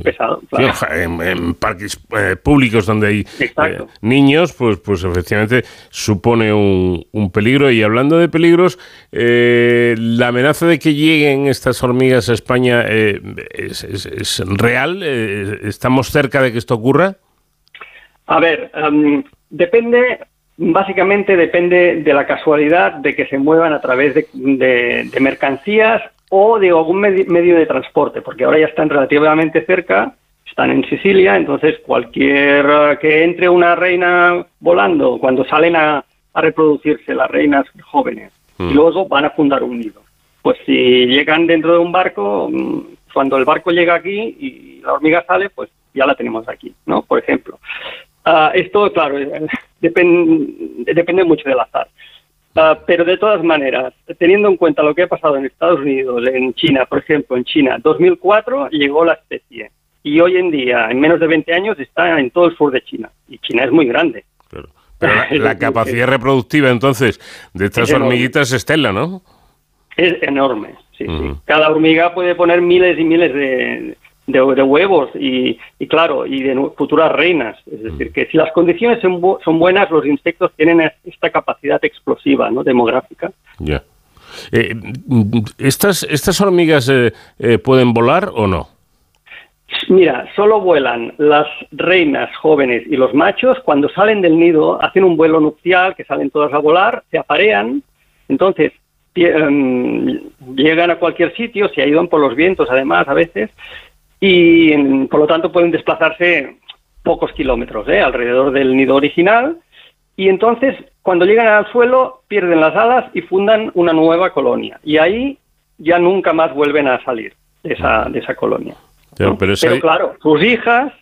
pesado.
en, parques eh, públicos donde hay eh, niños, pues, pues efectivamente supone un, peligro. Y hablando de peligros, eh, la amenaza de que lleguen estas hormigas a España es, es, real. ¿Estamos cerca de que esto ocurra?
A ver, em, depende Básicamente depende de la casualidad de que se muevan a través de, mercancías o de algún medio de transporte, porque ahora ya están relativamente cerca, están en Sicilia, entonces cualquier eh, que entre una reina volando, cuando salen a, reproducirse las reinas jóvenes, y mm. luego van a fundar un nido. Pues si llegan dentro de un barco, mm, cuando el barco llega aquí y la hormiga sale, pues ya la tenemos aquí, ¿no? Por ejemplo. Ah, esto, claro, eh, depende mucho del azar. Ah, pero de todas maneras, teniendo en cuenta lo que ha pasado en Estados Unidos, en China, por ejemplo, en China, 2004 llegó la especie y hoy en día, en menos de 20 años, está en todo el sur de China. Y China es muy grande.
Pero (laughs) la, capacidad reproductiva, entonces, de estas hormiguitas es tela, ¿no?
Es enorme, sí, sí. Cada hormiga puede poner miles y miles de, de, huevos y, claro, y de futuras reinas. Es decir, que si las condiciones son, son buenas, los insectos tienen esta capacidad explosiva, ¿no? Demográfica.
Ya. Eh, ¿estas, ¿Estas hormigas eh, eh, pueden volar o no?
Mira, solo vuelan las reinas jóvenes y los machos cuando salen del nido, hacen un vuelo nupcial, que salen todas a volar, se aparean, entonces em, llegan a cualquier sitio, se ayudan por los vientos además a veces, y por lo tanto pueden desplazarse pocos kilómetros alrededor del nido original, y entonces cuando llegan al suelo pierden las alas y fundan una nueva colonia, y ahí ya nunca más vuelven a salir de esa, de esa colonia. Pero, claro, sus hijas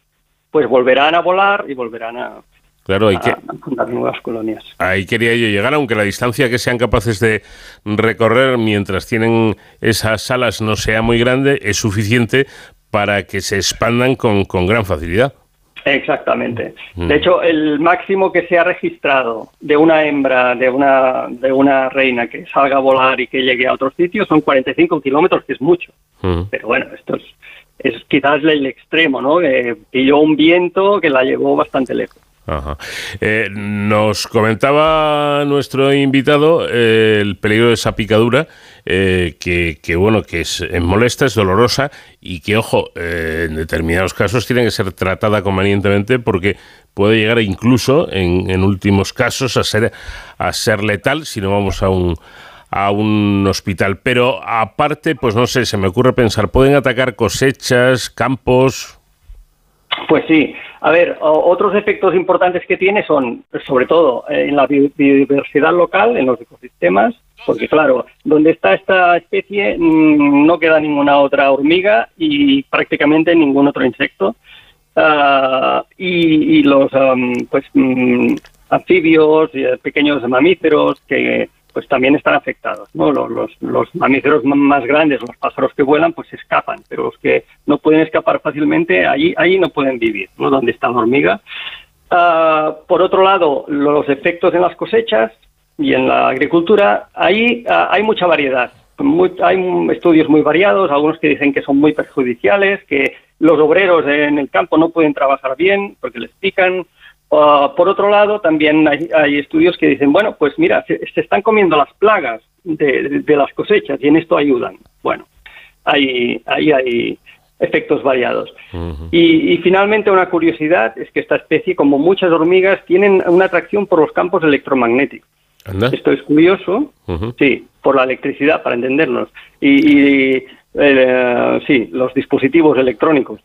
pues volverán a volar y volverán a,
Claro, hay que,
fundar nuevas colonias.
Ahí quería yo llegar, aunque la distancia que sean capaces de recorrer mientras tienen esas alas no sea muy grande, es suficiente para que se expandan con, con gran facilidad.
Exactamente. Mm. De hecho, el máximo que se ha registrado de una hembra, de una, de una reina que salga a volar y que llegue a otros sitios son 45 kilómetros, que es mucho. Mm. Pero bueno, esto es, es quizás el extremo, ¿no? Que pilló un viento que la llevó bastante lejos.
Eh, nos comentaba nuestro invitado eh, el peligro de esa picadura, eh, que, bueno, que es, molesta, es dolorosa y que, ojo, en determinados casos tiene que ser tratada convenientemente porque puede llegar incluso, en, en últimos casos, a ser, a ser letal si no vamos a un a un hospital. Pero aparte, pues no sé, se me ocurre pensar, ¿pueden atacar cosechas, campos?
Pues sí. A ver, otros efectos importantes que tiene son, sobre todo, eh, en la biodiversidad local, en los ecosistemas, porque claro, donde está esta especie mm, no queda ninguna otra hormiga y prácticamente ningún otro insecto. Ah, y, los pues mm, anfibios, y pequeños mamíferos que pues también están afectados. ¿no? Los, los, mamíferos más grandes, los pájaros que vuelan, pues escapan, pero los que no pueden escapar fácilmente, ahí, ahí no pueden vivir, ¿no? donde está la hormiga. Ah, por otro lado, los efectos en las cosechas y en la agricultura, ahí ah, hay mucha variedad. hay estudios muy variados, algunos que dicen que son muy perjudiciales, que los obreros en el campo no pueden trabajar bien porque les pican, Ah, por otro lado, también hay, estudios que dicen, bueno, pues mira, se, están comiendo las plagas de, las cosechas y en esto ayudan. Bueno, ahí, hay efectos variados. y, finalmente una curiosidad es que esta especie, como muchas hormigas, tienen una atracción por los campos electromagnéticos. Esto es curioso, sí, por la electricidad, para entendernos. Y, eh, sí, los dispositivos electrónicos.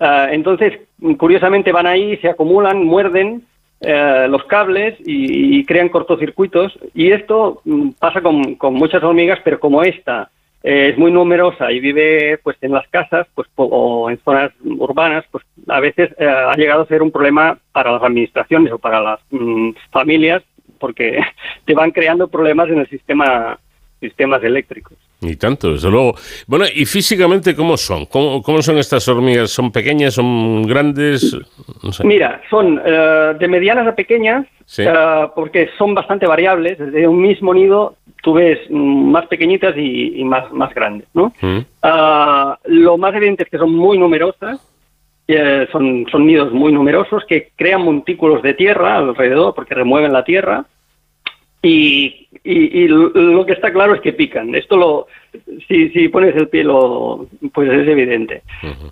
Ah, entonces, curiosamente van ahí, se acumulan, muerden eh, los cables y, crean cortocircuitos. Y esto mm, pasa con, muchas hormigas, pero como esta eh, es muy numerosa y vive pues en las casas pues, o en zonas urbanas, pues a veces eh, ha llegado a ser un problema para las administraciones o para las mm, familias porque (laughs) te van creando problemas en el sistema sistemas eléctricos.
Y tanto, desde luego. Bueno, ¿y físicamente cómo son? ¿Cómo, cómo son estas hormigas? ¿Son pequeñas? ¿Son grandes?
Mira, son eh, de medianas a pequeñas, eh, porque son bastante variables. Desde un mismo nido tú ves más pequeñitas y, más, más grandes, ¿no? Mm. Ah, lo más evidente es que son muy numerosas. Son, son nidos muy numerosos que crean montículos de tierra alrededor porque remueven la tierra y, y, lo que está claro es que pican. Esto lo, si, si pones el pie, pues es evidente.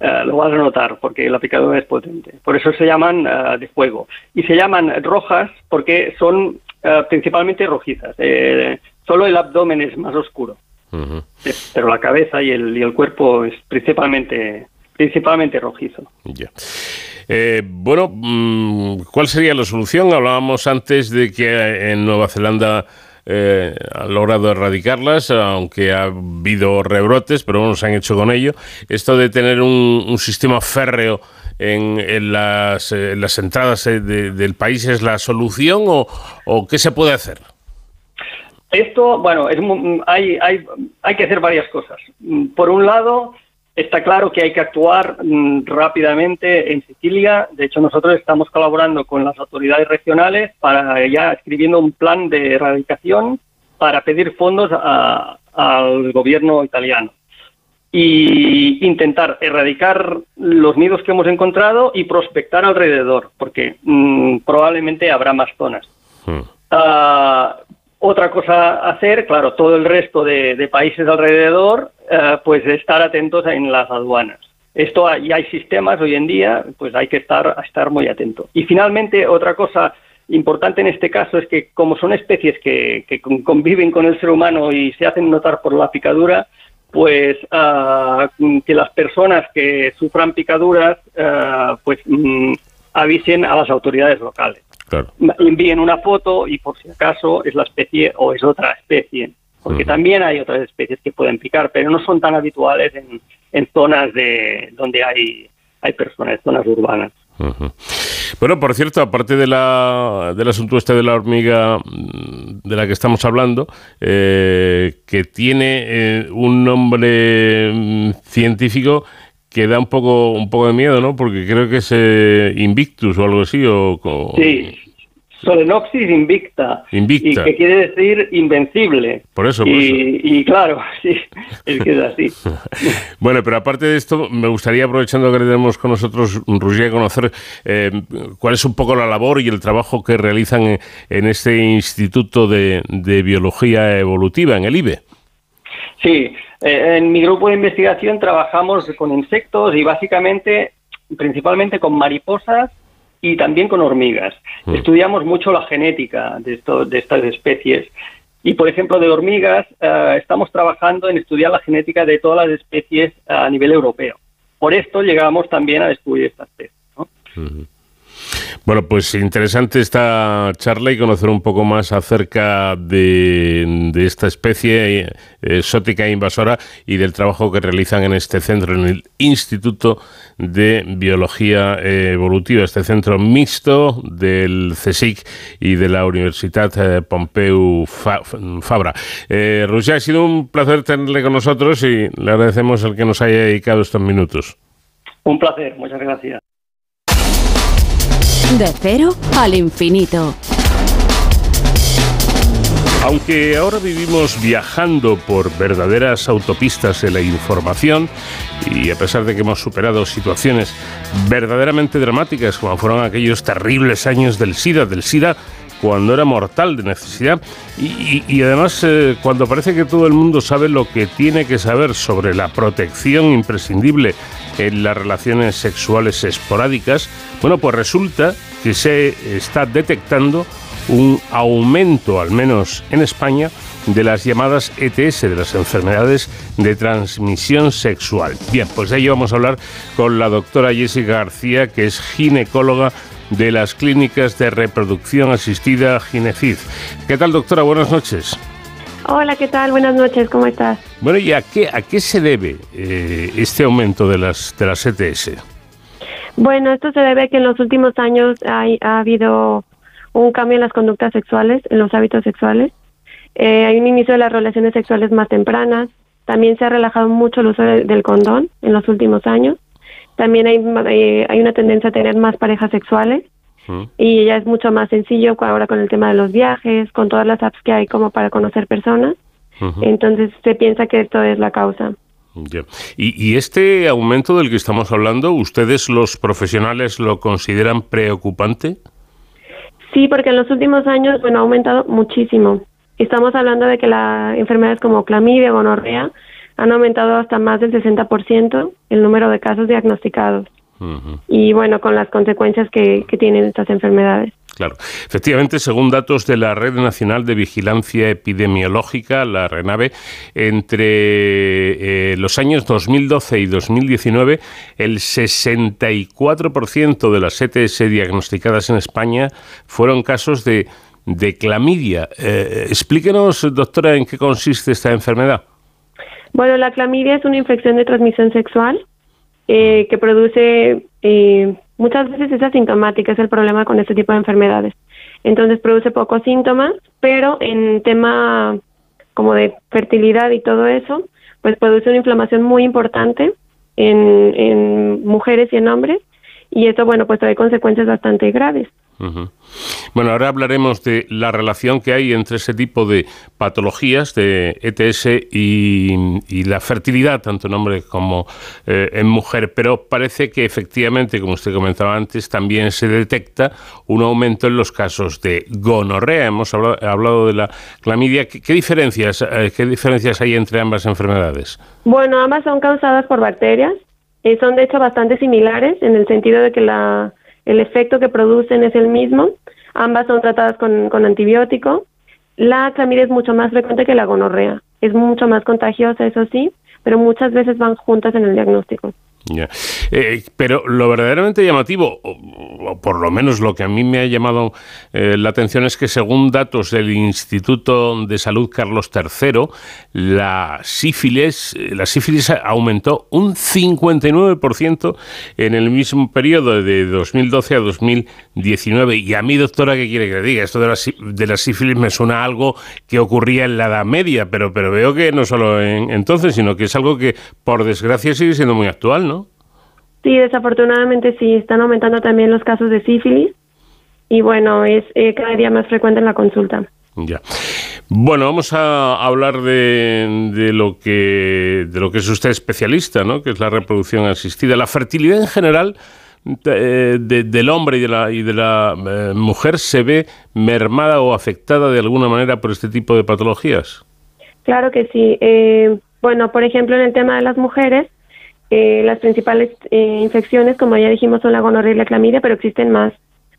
Eh, lo vas a notar porque la picadura es potente. Por eso se llaman eh, de fuego. Y se llaman rojas porque son eh, principalmente rojizas. solo el abdomen es más oscuro. Pero la cabeza y el, y el cuerpo es principalmente, principalmente rojizo.
Eh, bueno, mm, ¿cuál sería la solución? Hablábamos antes de que en Nueva Zelanda eh, ha logrado erradicarlas, aunque ha habido rebrotes, pero bueno, se han hecho con ello. Esto de tener un, sistema férreo en, las, entradas eh, del país es la solución o, qué se puede hacer?
Esto, bueno, hay, hay, hay que hacer varias cosas. Por un lado, Está claro que hay que actuar mm, rápidamente en Sicilia. De hecho, nosotros estamos colaborando con las autoridades regionales para ya escribiendo un plan de erradicación para pedir fondos al gobierno italiano. y intentar erradicar los nidos que hemos encontrado y prospectar alrededor, porque mm, probablemente habrá más zonas.
Hmm.
Ah, otra cosa a hacer, claro, todo el resto de, países alrededor, eh, pues estar atentos en las aduanas. Esto ya hay sistemas hoy en día, pues hay que estar, estar muy atento. Y finalmente, otra cosa importante en este caso es que como son especies que, conviven con el ser humano y se hacen notar por la picadura, pues ah, que las personas que sufran picaduras ah, pues mm, avisen a las autoridades locales. Envíen una foto y por si acaso es la especie o es otra especie, porque también hay otras especies que pueden picar, pero no son tan habituales en, en zonas de donde hay, hay personas, zonas urbanas.
Bueno, por cierto, aparte de la, del asunto este de la hormiga mm, de la que estamos hablando, eh, que tiene eh, un nombre mm, científico que da un poco un poco de miedo, ¿no? Porque creo que es eh, Invictus o algo así. O,
Sí, Solenopsis invicta.
Invicta.
Y que quiere decir invencible.
Por eso, por
y, y, claro, (laughs) sí, es que es así. (laughs)
bueno, pero aparte de esto, me gustaría, aprovechando que tenemos con nosotros, Roger, conocer eh, cuál es un poco la labor y el trabajo que realizan en, este Instituto de, de Biología Evolutiva, en el IBE.
Sí, eh, en mi grupo de investigación trabajamos con insectos y básicamente, principalmente con mariposas y también con hormigas. Mm. Estudiamos mucho la genética de, de estas especies. Y, por ejemplo, de hormigas, eh, estamos trabajando en estudiar la genética de todas las especies a nivel europeo. Por esto llegamos también a descubrir estas especies. ¿no?
Bueno, pues interesante esta charla y conocer un poco más acerca de, esta especie eh, exótica e invasora y del trabajo que realizan en este centro, en el Instituto de Biología Evolutiva, este centro mixto del CSIC y de la Universidad eh, Pompeu Fabra. Eh, ha sido un placer tenerle con nosotros y le agradecemos el que nos haya dedicado estos minutos.
Un placer, muchas gracias.
De cero al infinito.
Aunque ahora vivimos viajando por verdaderas autopistas de la información y a pesar de que hemos superado situaciones verdaderamente dramáticas como fueron aquellos terribles años del SIDA, del SIDA cuando era mortal de necesidad y, además eh, cuando parece que todo el mundo sabe lo que tiene que saber sobre la protección imprescindible en las relaciones sexuales esporádicas, bueno, pues resulta que se está detectando un aumento, al menos en España, de las llamadas ETS, de las enfermedades de transmisión sexual. Bien, pues de ello vamos a hablar con la doctora Jessica García, que es ginecóloga de las clínicas de reproducción asistida Ginecid. ¿Qué tal, doctora? Buenas noches.
Hola, ¿qué tal? Buenas noches, ¿cómo estás?
Bueno, ¿y a qué, a qué se debe eh, este aumento de las, de las ETS?
Bueno, esto se debe a que en los últimos años hay, ha habido un cambio en las conductas sexuales, en los hábitos sexuales. Eh, hay un inicio de las relaciones sexuales más tempranas. También se ha relajado mucho el uso del condón en los últimos años. También hay, eh, hay una tendencia a tener más parejas sexuales y ya es mucho más sencillo ahora con el tema de los viajes, con todas las apps que hay como para conocer personas. Entonces se piensa que esto es la causa.
¿Y, ¿Y, este aumento del que estamos hablando, ustedes los profesionales lo consideran preocupante?
Sí, porque en los últimos años, bueno, ha aumentado muchísimo. Estamos hablando de que las enfermedades como clamidia, gonorrea, han aumentado hasta más del 60% el número de casos diagnosticados. Y bueno, con las consecuencias que, tienen estas enfermedades.
Claro. Efectivamente, según datos de la Red Nacional de Vigilancia Epidemiológica, la RENAVE, entre eh, los años 2012 y 2019, el 64% de las ETS diagnosticadas en España fueron casos de, de clamidia. Eh, explíquenos, doctora, en qué consiste esta enfermedad.
Bueno, la clamidia es una infección de transmisión sexual eh, que produce, eh, muchas veces es asintomática, es el problema con este tipo de enfermedades. Entonces produce pocos síntomas, pero en tema como de fertilidad y todo eso, pues produce una inflamación muy importante en, en mujeres y en hombres, y esto, bueno, pues trae consecuencias bastante graves.
Bueno, ahora hablaremos de la relación que hay entre ese tipo de patologías de ETS y, la fertilidad, tanto en hombre como eh, en mujer, pero parece que efectivamente, como usted comentaba antes, también se detecta un aumento en los casos de gonorrea. Hemos hablado, de la clamidia. ¿Qué, diferencias, eh, ¿Qué diferencias hay entre ambas enfermedades?
Bueno, ambas son causadas por bacterias. y son de hecho bastante similares en el sentido de que la el efecto que producen es el mismo. Ambas son tratadas con, antibiótico. La clamidia es mucho más frecuente que la gonorrea. Es mucho más contagiosa, eso sí, pero muchas veces van juntas en el diagnóstico.
Eh, pero lo verdaderamente llamativo, o, por lo menos lo que a mí me ha llamado eh, la atención, es que según datos del Instituto de Salud Carlos III, la sífilis, eh, la sífilis aumentó un 59% en el mismo periodo de 2012 a 2019. Y a mí, doctora, ¿qué quiere que le diga? Esto de la, de la sífilis me suena a algo que ocurría en la Edad Media, pero, pero veo que no solo en, entonces, sino que es algo que, por desgracia, sigue siendo muy actual, ¿no?
Sí, desafortunadamente sí, están aumentando también los casos de sífilis y bueno, es eh, cada día más frecuente en la consulta.
Ya. Bueno, vamos a hablar de, de, lo que de lo que es usted especialista, ¿no? Que es la reproducción asistida, la fertilidad en general. Eh, del hombre y de la, y de la eh, mujer se ve mermada o afectada de alguna manera por este tipo de patologías?
Claro que sí. bueno, por ejemplo, en el tema de las mujeres, eh, las principales eh, infecciones, como ya dijimos, son la gonorrea y la clamidia, pero existen más.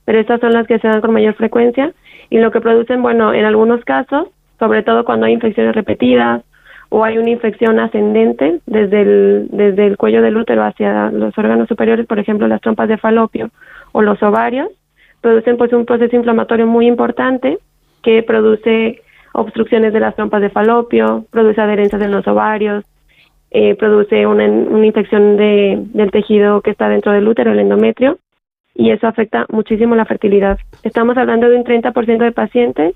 Pero estas son las que se dan con mayor frecuencia y lo que producen, bueno, en algunos casos, sobre todo cuando hay infecciones repetidas o hay una infección ascendente desde el, desde el cuello del útero hacia los órganos superiores, por ejemplo, las trompas de falopio o los ovarios, producen pues un proceso inflamatorio muy importante que produce obstrucciones de las trompas de falopio, produce adherencias en los ovarios, eh, produce una, una infección de, del tejido que está dentro del útero, el endometrio, y eso afecta muchísimo la fertilidad. Estamos hablando de un 30% de pacientes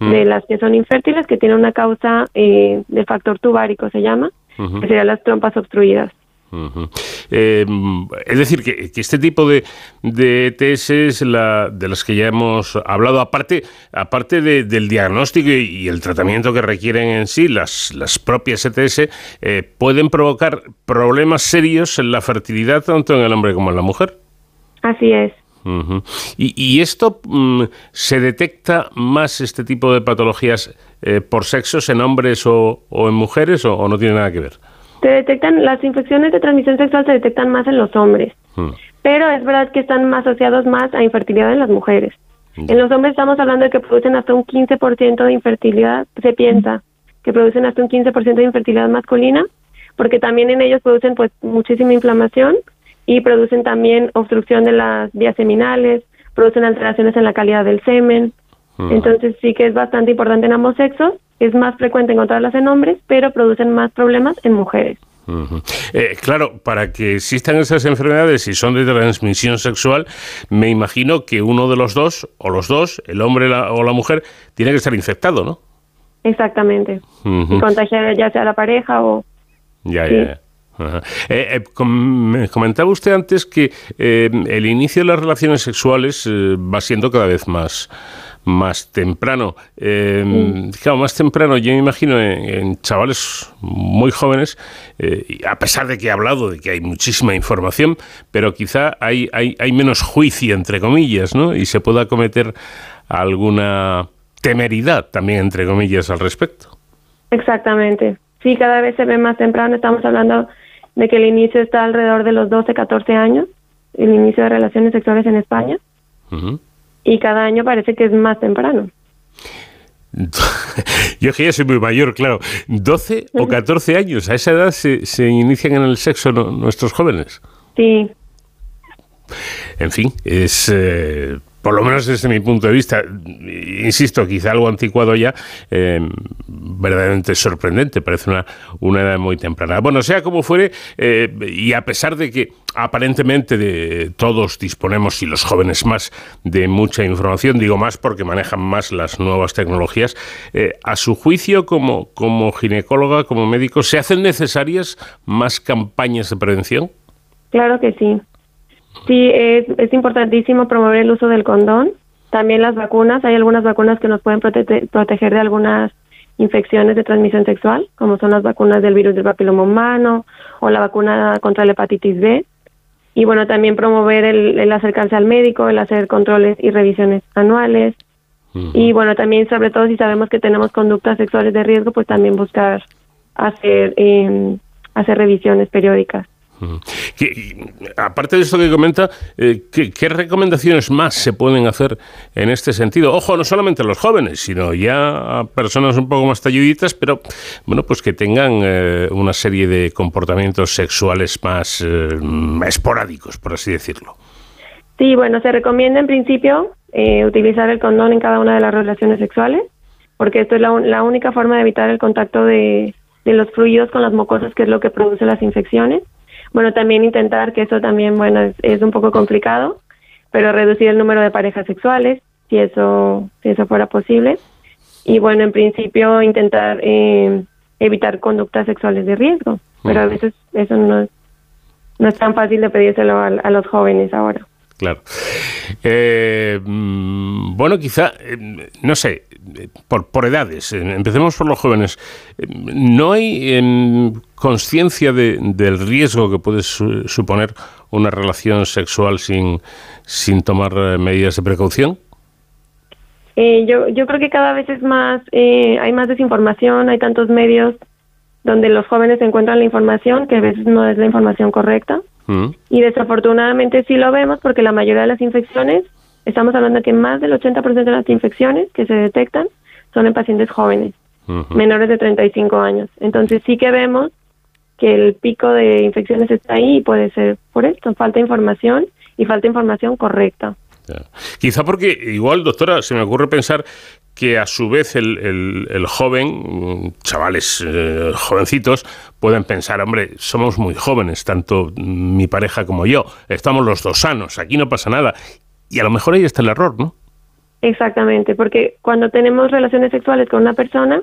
de mm. las que son infértiles que tienen una causa eh, del factor tubárico, se llama, que serían las trompas obstruidas.
Eh, es decir, que, este tipo de, de ETS la, de las que ya hemos hablado, aparte, aparte del diagnóstico y, el tratamiento que requieren en sí, las, las propias ETS eh, pueden provocar problemas serios en la fertilidad tanto en el hombre como en la mujer.
Así es.
y, esto mm, se detecta más este tipo de patologías eh, por sexos en hombres o, en mujeres o no tiene nada que ver?
Se detectan, las infecciones de transmisión sexual se detectan más en los hombres, hmm. pero es verdad que están más asociados más a infertilidad en las mujeres. En los hombres estamos hablando de que producen hasta un 15% de infertilidad, se piensa que producen hasta un 15% de infertilidad masculina, porque también en ellos producen pues muchísima inflamación y producen también obstrucción de las vías seminales, producen alteraciones en la calidad del semen. Hmm. Entonces sí que es bastante importante en ambos sexos es más frecuente encontrarlas en hombres, pero producen más problemas en mujeres.
Eh, claro, para que existan esas enfermedades y son de transmisión sexual, me imagino que uno de los dos, o los dos, el hombre o la mujer, tiene que estar infectado, ¿no?
Exactamente. Y contagiar ya sea la pareja o...
Ya, ya. Eh, eh, me comentaba usted antes que el inicio de las relaciones sexuales va siendo cada vez más más temprano. Eh, más temprano, yo me imagino en, chavales muy jóvenes, eh, a pesar de que he hablado de que hay muchísima información, pero quizá hay, hay, hay menos juicio, entre comillas, ¿no? Y se pueda cometer alguna temeridad también, entre comillas, al respecto.
Exactamente. Sí, cada vez se ve más temprano. Estamos hablando de que el inicio está alrededor de los 12, 14 años, el inicio de relaciones sexuales en España y cada año parece que es más temprano. (laughs)
Yo que ya soy muy mayor, claro. 12 o 14 años, a esa edad se, se inician en el sexo nuestros jóvenes.
Sí.
En fin, es eh, por lo menos desde mi punto de vista, insisto, quizá algo anticuado ya, eh, verdaderamente sorprendente, parece una, una edad muy temprana. Bueno, sea como fuere, eh, y a pesar de que aparentemente de todos disponemos, y los jóvenes más, de mucha información, digo más porque manejan más las nuevas tecnologías, eh, a su juicio como, como ginecóloga, como médico, ¿se hacen necesarias más campañas de prevención?
Claro que sí. Sí, es, es importantísimo promover el uso del condón. También las vacunas. Hay algunas vacunas que nos pueden prote- proteger de algunas infecciones de transmisión sexual, como son las vacunas del virus del papiloma humano o la vacuna contra la hepatitis B. Y bueno, también promover el, el acercarse al médico, el hacer controles y revisiones anuales. Y bueno, también sobre todo si sabemos que tenemos conductas sexuales de riesgo, pues también buscar hacer, eh, hacer revisiones periódicas.
Aparte de esto que comenta, eh, ¿qué, recomendaciones más se pueden hacer en este sentido? Ojo, no solamente a los jóvenes, sino ya a personas un poco más talluditas, pero bueno, pues que tengan eh, una serie de comportamientos sexuales más eh, esporádicos, por así decirlo.
Sí, bueno, se recomienda en principio utilizar el condón en cada una de las relaciones sexuales, porque esto es la, la única forma de evitar el contacto de, de los fluidos con las mucosas, que es lo que produce las infecciones. Bueno, también intentar, que eso también, bueno, es, es un poco complicado, pero reducir el número de parejas sexuales, si eso, si eso fuera posible. Y bueno, en principio intentar eh, evitar conductas sexuales de riesgo, pero a veces eso no es, no es tan fácil de pedírselo a, a los jóvenes ahora.
Claro. Eh, mm, bueno, quizá, eh, no sé, por, por edades, eh, empecemos por los jóvenes. ¿No hay em, conciencia de- del riesgo que puede su- suponer una relación sexual sin, sin tomar medidas de precaución?
Yo, yo creo que cada vez es más, eh, hay más desinformación, hay tantos medios donde los jóvenes encuentran la información que a veces no es la información correcta.
Mm.
Y desafortunadamente sí lo vemos porque la mayoría de las infecciones, estamos hablando de que más del 80% de las infecciones que se detectan son en pacientes jóvenes, menores de 35 años. Entonces sí que vemos que el pico de infecciones está ahí y puede ser por esto, falta información y falta información correcta.
Quizá porque, igual, doctora, se me ocurre pensar que a su vez el, el- joven, chavales eh, jovencitos, pueden pensar, hombre, somos muy jóvenes, tanto mi pareja como yo, estamos los dos sanos, aquí no pasa nada. Y a lo mejor ahí está el error, ¿no?
Exactamente, porque cuando tenemos relaciones sexuales con una persona,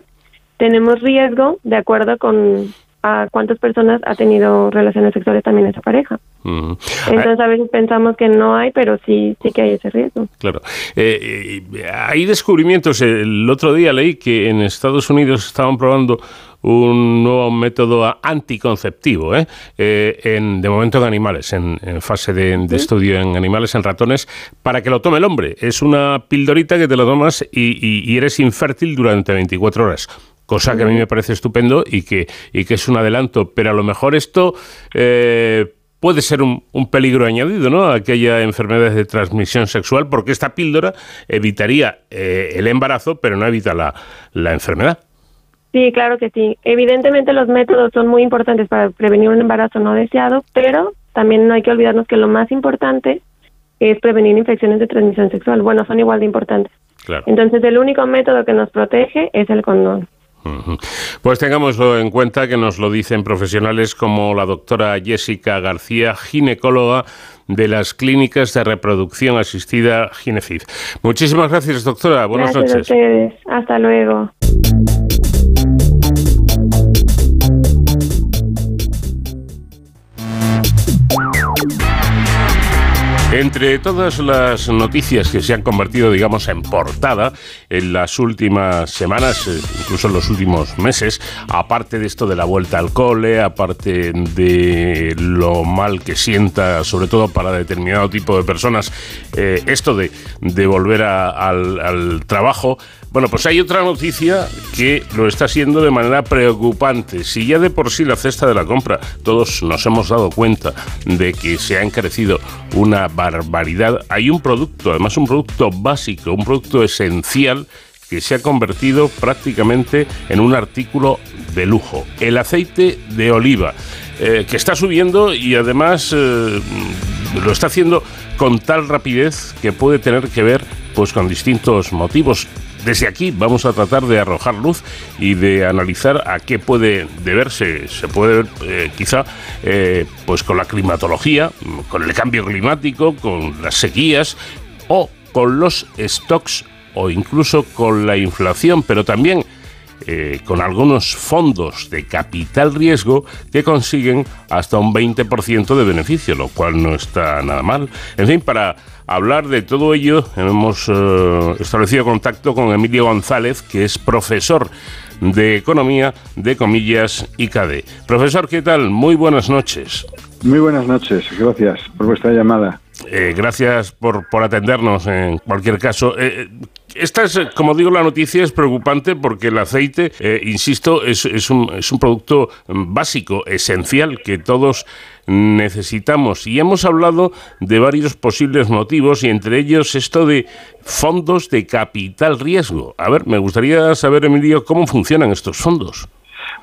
tenemos riesgo de acuerdo con a cuántas personas ha tenido relaciones sexuales también esa pareja. Entonces a veces pensamos que no hay, pero sí, sí que hay ese riesgo.
Claro. Eh, eh, hay descubrimientos. El otro día leí que en Estados Unidos estaban probando un nuevo método anticonceptivo, ¿eh? Eh, en, de momento en animales, en, en fase de, de estudio en animales, en ratones, para que lo tome el hombre. Es una pildorita que te lo tomas y, y- y eres infértil durante 24 horas. Cosa que a mí me parece estupendo y que, y que es un adelanto. Pero a lo mejor esto eh, puede ser un, un peligro añadido, ¿no? A que haya enfermedades de transmisión sexual, porque esta píldora evitaría eh, el embarazo, pero no evita la, la enfermedad.
Sí, claro que sí. Evidentemente los métodos son muy importantes para prevenir un embarazo no deseado, pero también no hay que olvidarnos que lo más importante es prevenir infecciones de transmisión sexual. Bueno, son igual de importantes.
Claro.
Entonces el único método que nos protege es el condón.
Pues tengámoslo en cuenta que nos lo dicen profesionales como la doctora Jessica García, ginecóloga de las clínicas de reproducción asistida Ginefib. Muchísimas gracias, doctora. Buenas
Gracias a
noches.
ustedes. Hasta luego.
Entre todas las noticias que se han convertido, digamos, en portada en las últimas semanas, eh, incluso en los últimos meses, aparte de esto de la vuelta al cole, aparte de lo mal que sienta, sobre todo para determinado tipo de personas, eh, esto de, volver al trabajo, bueno, pues hay otra noticia que lo está siendo de manera preocupante. Si ya de por sí la cesta de la compra, todos nos hemos dado cuenta de que se ha encarecido una barbaridad, hay un producto, además un producto básico, un producto esencial que se ha convertido prácticamente en un artículo de lujo, el aceite de oliva, eh, que está subiendo y además eh, lo está haciendo con tal rapidez que puede tener que ver pues con distintos motivos. Desde aquí vamos a tratar de arrojar luz y de analizar a qué puede deberse. Se puede ver eh, quizá eh, pues con la climatología, con el cambio climático, con las sequías o con los stocks o incluso con la inflación, pero también eh, con algunos fondos de capital riesgo que consiguen hasta un 20% de beneficio, lo cual no está nada mal. En fin, para hablar de todo ello hemos eh, establecido contacto con Emilio González, que es profesor de Economía de Comillas ICADE. Profesor, ¿qué tal? Muy buenas noches.
Muy buenas noches, gracias por vuestra llamada.
Eh, gracias por, por, atendernos en cualquier caso. Eh, esta es, como digo, la noticia es preocupante porque el aceite, eh, insisto, es, es, un, es un producto básico, esencial, que todos necesitamos. Y hemos hablado de varios posibles motivos y entre ellos esto de fondos de capital riesgo. A ver, me gustaría saber, Emilio, cómo funcionan estos fondos.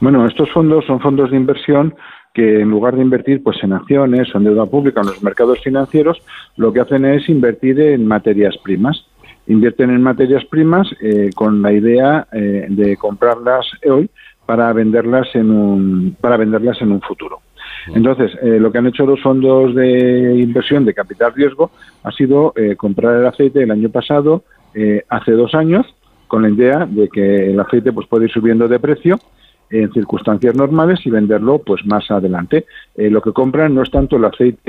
Bueno, estos fondos son fondos de inversión que en lugar de invertir pues en acciones o en deuda pública en los mercados financieros, lo que hacen es invertir en materias primas. Invierten en materias primas eh, con la idea eh, de comprarlas hoy para venderlas en un para venderlas en un futuro. Entonces, eh, lo que han hecho los fondos de inversión de capital riesgo ha sido comprar el aceite el año pasado, hace dos años, con la idea de que el aceite pues puede ir subiendo de precio en circunstancias normales y venderlo pues más adelante. Eh, lo que compran no es tanto el aceite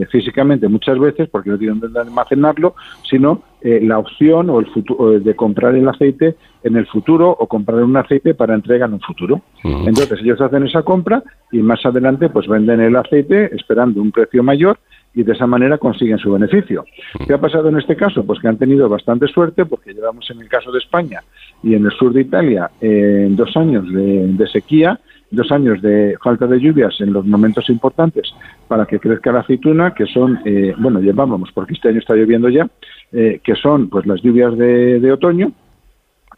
eh, físicamente muchas veces porque no tienen dónde almacenarlo, sino eh, la opción o el futuro de comprar el aceite en el futuro o comprar un aceite para entrega en un futuro. Entonces ellos hacen esa compra y más adelante pues venden el aceite esperando un precio mayor y de esa manera consiguen su beneficio. ¿Qué ha pasado en este caso? Pues que han tenido bastante suerte porque llevamos en el caso de España y en el sur de Italia eh, dos años de, sequía, dos años de falta de lluvias en los momentos importantes para que crezca la aceituna, que son, eh, bueno, llevábamos, porque este año está lloviendo ya, eh, que son pues las lluvias de, de otoño,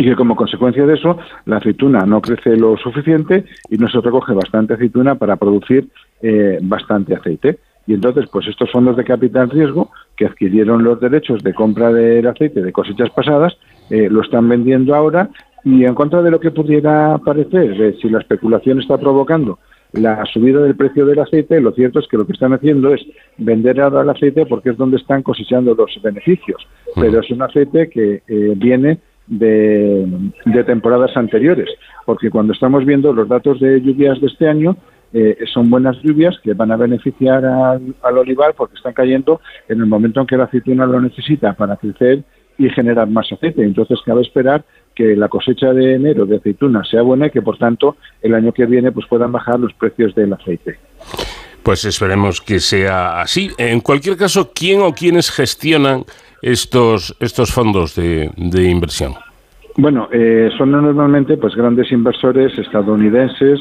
y que como consecuencia de eso la aceituna no crece lo suficiente y no se recoge bastante aceituna para producir bastante aceite. Y entonces, pues estos fondos de capital riesgo que adquirieron los derechos de compra del aceite de cosechas pasadas, eh, lo están vendiendo ahora y en contra de lo que pudiera parecer, si la especulación está provocando la subida del precio del aceite, lo cierto es que lo que están haciendo es vender ahora el aceite porque es donde están cosechando los beneficios, pero es un aceite que eh, viene de, de temporadas anteriores, porque cuando estamos viendo los datos de lluvias de este año, eh, son buenas lluvias que van a beneficiar al, olivar porque están cayendo en el momento en que la aceituna lo necesita para crecer y generar más aceite. Entonces cabe esperar que la cosecha de enero de aceituna sea buena y que por tanto el año que viene pues puedan bajar los precios del aceite.
Pues esperemos que sea así. En cualquier caso, ¿quién o quiénes gestionan estos, estos fondos de, inversión?
Bueno, eh, son normalmente pues grandes inversores estadounidenses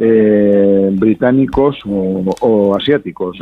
eh, británicos o, asiáticos.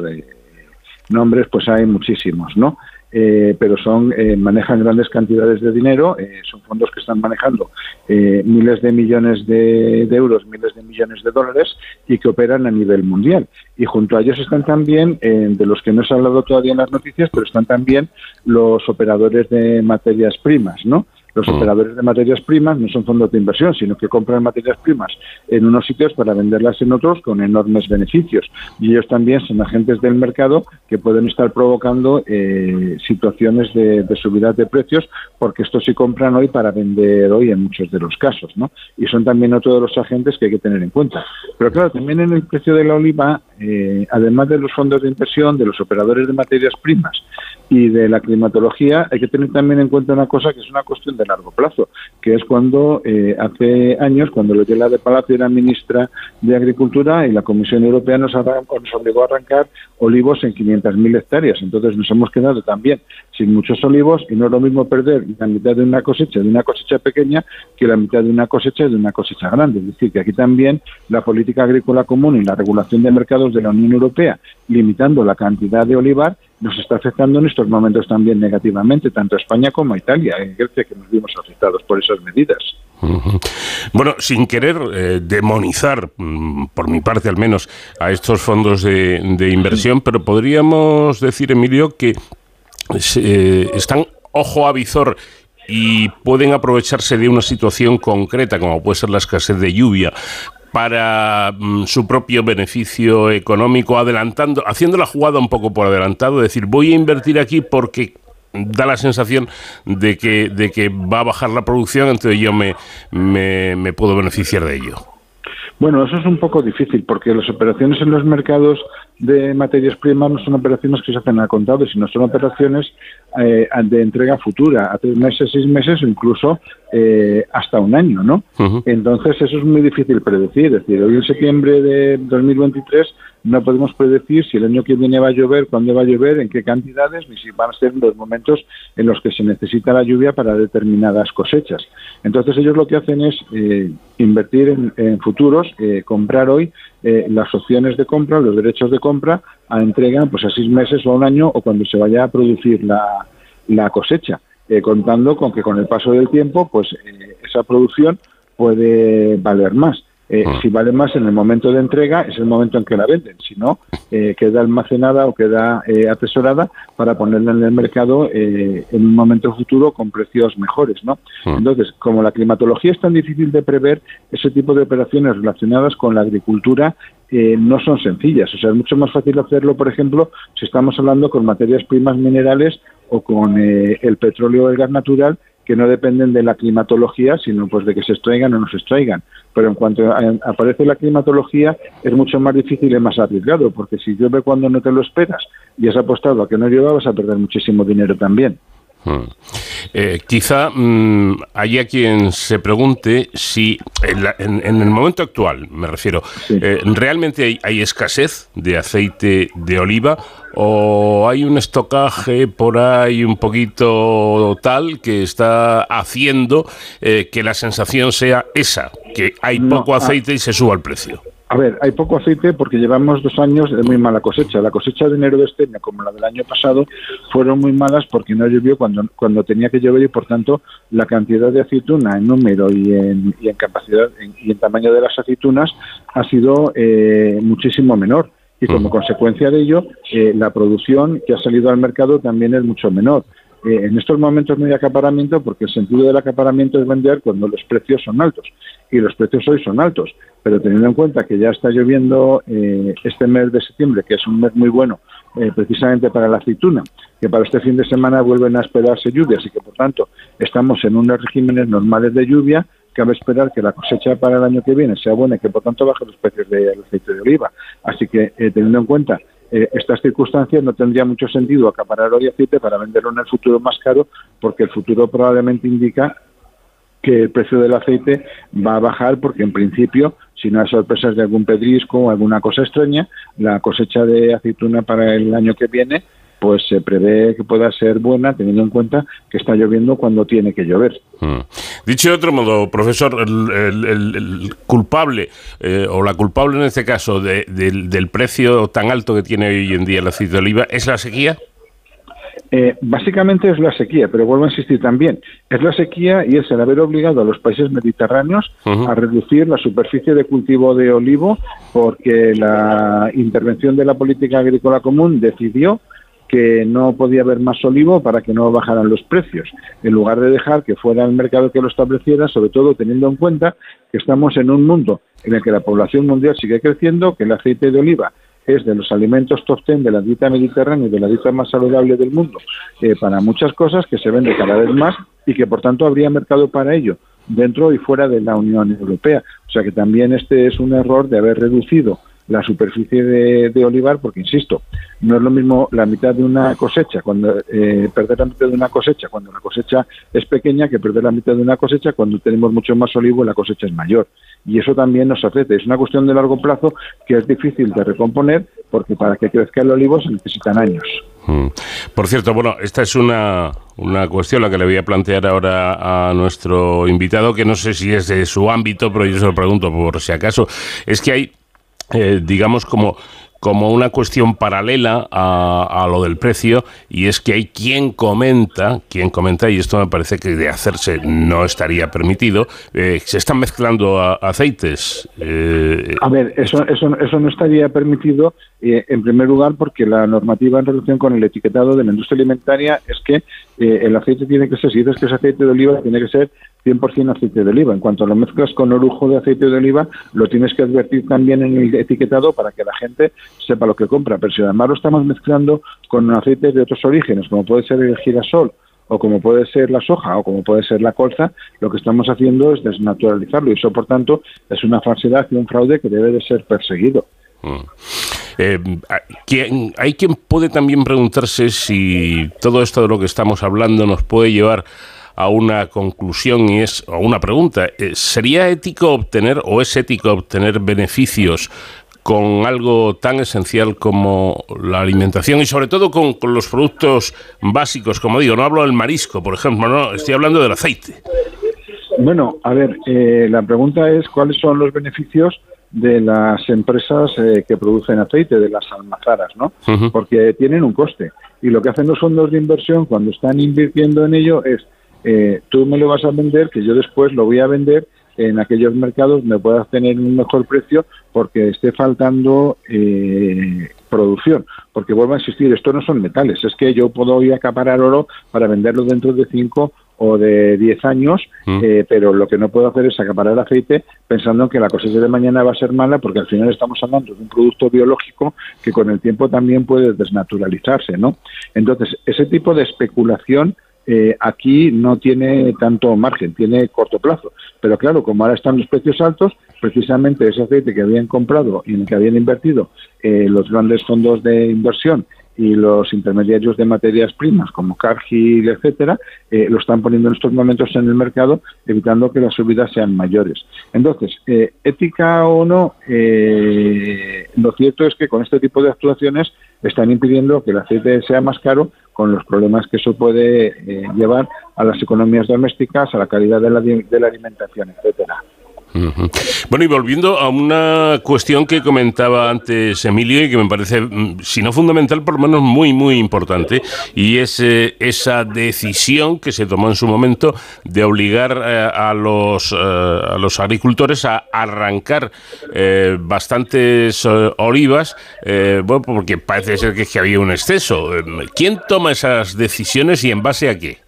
nombres, pues hay muchísimos, ¿no? Eh, pero son eh, manejan grandes cantidades de dinero, son fondos que están manejando miles de millones de, euros, miles de millones de dólares y que operan a nivel mundial. Y junto a ellos están también, de los que no se ha hablado todavía en las noticias, pero están también los operadores de materias primas, ¿no? Los mm. operadores de materias primas no son fondos de inversión, sino que compran materias primas en unos sitios para venderlas en otros con enormes beneficios. Y ellos también son agentes del mercado que pueden estar provocando eh, situaciones de, subida de precios, porque estos sí compran hoy para vender hoy en muchos de los casos, ¿no? Y son también otro de los agentes que hay que tener en cuenta. Pero claro, también en el precio de la oliva, eh, además de los fondos de inversión, de los operadores de materias primas y de la climatología, hay que tener también en cuenta una cosa que es una cuestión de largo plazo, que es cuando eh, hace años, cuando Loyola de Palacio era ministra de Agricultura y la Comisión Europea nos, nos obligó a arrancar olivos en 500.000 hectáreas. Entonces nos hemos quedado también sin muchos olivos y no es lo mismo perder la mitad de una cosecha de una cosecha pequeña que la mitad de una cosecha de una cosecha grande. Es decir, que aquí también la política agrícola común y la regulación de mercados de la Unión Europea, limitando la cantidad de olivar, nos está afectando en estos momentos también negativamente, tanto a España como a Italia, en Grecia, que nos vimos afectados por esas medidas.
Bueno, sin querer eh, demonizar, mm, por mi parte al menos, a estos fondos de, inversión, pero podríamos decir, Emilio, que eh, están ojo a visor y pueden aprovecharse de una situación concreta, como puede ser la escasez de lluvia, para mm, su propio beneficio económico, adelantando, haciendo la jugada un poco por adelantado, decir, voy a invertir aquí porque da la sensación de que, de que va a bajar la producción, entonces yo me, me puedo beneficiar de ello.
Bueno, eso es un poco difícil porque las operaciones en los mercados de materias primas no son operaciones que se hacen a contado, sino son operaciones eh, de entrega futura, a tres meses, seis meses o incluso eh, hasta un año, ¿no? Entonces eso es muy difícil predecir. Es decir, hoy en septiembre de 2023 no podemos predecir si el año que viene va a llover, cuándo va a llover, en qué cantidades, ni si van a ser los momentos en los que se necesita la lluvia para determinadas cosechas. Entonces ellos lo que hacen es eh, invertir en, futuros, eh, comprar hoy eh, las opciones de compra, los derechos de compra, a entrega pues a seis meses o a un año o cuando se vaya a producir la, la cosecha, contando con que con el paso del tiempo pues esa producción puede valer más. Eh, ah. Si vale más en el momento de entrega, es el momento en que la venden. Si no, eh, queda almacenada o queda eh, atesorada para ponerla en el mercado en un momento futuro con precios mejores. ¿no? Ah. Entonces, como la climatología es tan difícil de prever, ese tipo de operaciones relacionadas con la agricultura no son sencillas. O sea, es mucho más fácil hacerlo, por ejemplo, si estamos hablando con materias primas minerales o con el petróleo o el gas natural, que no dependen de la climatología, sino pues de que se extraigan o no se extraigan. Pero en cuanto aparece la climatología, es mucho más difícil y más arriesgado, porque si llueve cuando no te lo esperas y has apostado a que no llueva, vas a perder muchísimo dinero también.
Hmm. Eh, quizá mm, haya quien se pregunte si en, el momento actual, me refiero, eh, ¿realmente hay, escasez de aceite de oliva o hay un estocaje por ahí un poquito tal que está haciendo eh, que la sensación sea esa, que hay poco ah. aceite y se suba el precio?
A ver, hay poco aceite porque llevamos dos años de muy mala cosecha. La cosecha de enero de este año, como la del año pasado, fueron muy malas porque no llovió cuando, cuando tenía que llover y, por tanto, la cantidad de aceituna en número y en, y en capacidad y en tamaño de las aceitunas ha sido eh, muchísimo menor. Y como consecuencia de ello, eh, la producción que ha salido al mercado también es mucho menor. Eh, en estos momentos no hay acaparamiento porque el sentido del acaparamiento es vender cuando los precios son altos y los precios hoy son altos, pero teniendo en cuenta que ya está lloviendo eh, este mes de septiembre, que es un mes muy bueno eh, precisamente para la aceituna, que para este fin de semana vuelven a esperarse lluvias y que por tanto estamos en unos regímenes normales de lluvia, cabe esperar que la cosecha para el año que viene sea buena y que por tanto bajen los precios del aceite de oliva. Así que teniendo en cuenta eh, estas circunstancias no tendría mucho sentido acaparar hoy aceite para venderlo en el futuro más caro, porque el futuro probablemente indica que el precio del aceite va a bajar porque en principio, si no hay sorpresas de algún pedrisco o alguna cosa extraña, la cosecha de aceituna para el año que viene pues se prevé que pueda ser buena teniendo en cuenta que está lloviendo cuando tiene que llover. Hmm.
Dicho de otro modo, profesor, el, culpable eh, o la culpable en este caso del precio tan alto que tiene hoy en día el aceite de oliva es la sequía.
Eh, básicamente es la sequía, pero vuelvo a insistir también, es la sequía y es el haber obligado a los países mediterráneos a reducir la superficie de cultivo de olivo porque la intervención de la política agrícola común decidió que no podía haber más olivo para que no bajaran los precios, en lugar de dejar que fuera el mercado que lo estableciera, sobre todo teniendo en cuenta que estamos en un mundo en el que la población mundial sigue creciendo, que el aceite de oliva es de los alimentos top ten de la dieta mediterránea y de la dieta más saludable del mundo eh, para muchas cosas que se vende cada vez más y que por tanto habría mercado para ello dentro y fuera de la Unión Europea. O sea que también este es un error de haber reducido la superficie de, olivar, porque insisto, no es lo mismo la mitad de una cosecha, cuando eh, perder la mitad de una cosecha cuando la cosecha es pequeña que perder la mitad de una cosecha cuando tenemos mucho más olivo y la cosecha es mayor. Y eso también nos afecta. Es una cuestión de largo plazo que es difícil de recomponer porque para que crezca el olivo se necesitan años.
Mm. Por cierto, bueno, esta es una, una cuestión la que le voy a plantear ahora a nuestro invitado, que no sé si es de su ámbito, pero yo se lo pregunto por si acaso. Es que hay eh, digamos, como, como una cuestión paralela a, lo del precio y es que hay quien comenta, quien comenta, y esto me parece que de hacerse no estaría permitido, eh, se están mezclando aceites.
Eh, a ver, eso, eso, eso no estaría permitido en primer lugar porque la normativa en relación con el etiquetado de la industria alimentaria es que el aceite tiene que ser, si dices que es aceite de oliva, tiene que ser 100% aceite de oliva. En cuanto lo mezclas con orujo de aceite de oliva, lo tienes que advertir también en el etiquetado para que la gente sepa lo que compra, pero si además lo estamos mezclando con aceites de otros orígenes, como puede ser el girasol o como puede ser la soja o como puede ser la colza, lo que estamos haciendo es desnaturalizarlo y eso, por tanto, es una falsedad y un fraude que debe de ser perseguido.
Mm. Eh, hay quien puede también preguntarse si todo esto de lo que estamos hablando nos puede llevar a una conclusión y es a una pregunta. Eh, ¿Sería ético obtener o es ético obtener beneficios con algo tan esencial como la alimentación y sobre todo con, los productos básicos, como digo, no hablo del marisco, por ejemplo, no, estoy hablando del aceite.
Bueno, a ver, eh, la pregunta es cuáles son los beneficios de las empresas eh, que producen aceite, de las almazaras, ¿no? Porque tienen un coste. Y lo que hacen los fondos de inversión cuando están invirtiendo en ello es, eh, tú me lo vas a vender, que yo después lo voy a vender en aquellos mercados me puedas tener un mejor precio porque esté faltando eh, producción. Porque vuelvo a insistir, esto no son metales, es que yo puedo ir a acaparar oro para venderlo dentro de cinco o de 10 años, mm. eh, pero lo que no puedo hacer es acaparar aceite pensando que la cosecha de mañana va a ser mala, porque al final estamos hablando de un producto biológico que con el tiempo también puede desnaturalizarse, ¿no? Entonces, ese tipo de especulación eh, aquí no tiene tanto margen, tiene corto plazo. Pero claro, como ahora están los precios altos, precisamente ese aceite que habían comprado y en el que habían invertido eh, los grandes fondos de inversión y los intermediarios de materias primas como Cargill, etcétera, eh, lo están poniendo en estos momentos en el mercado, evitando que las subidas sean mayores. Entonces, eh, ética o no, eh, lo cierto es que con este tipo de actuaciones están impidiendo que el aceite sea más caro, con los problemas que eso puede llevar a las economías domésticas, a la calidad de la, de la alimentación, etcétera.
Bueno, y volviendo a una cuestión que comentaba antes Emilio y que me parece, mm, si no fundamental, por lo menos muy, muy importante, y es eh, esa decisión que se tomó en su momento de obligar eh, a, los, eh, a los agricultores a arrancar bastantes olivas, bueno, porque parece ser que, que había un exceso. ¿Quién toma esas decisiones y en base a qué?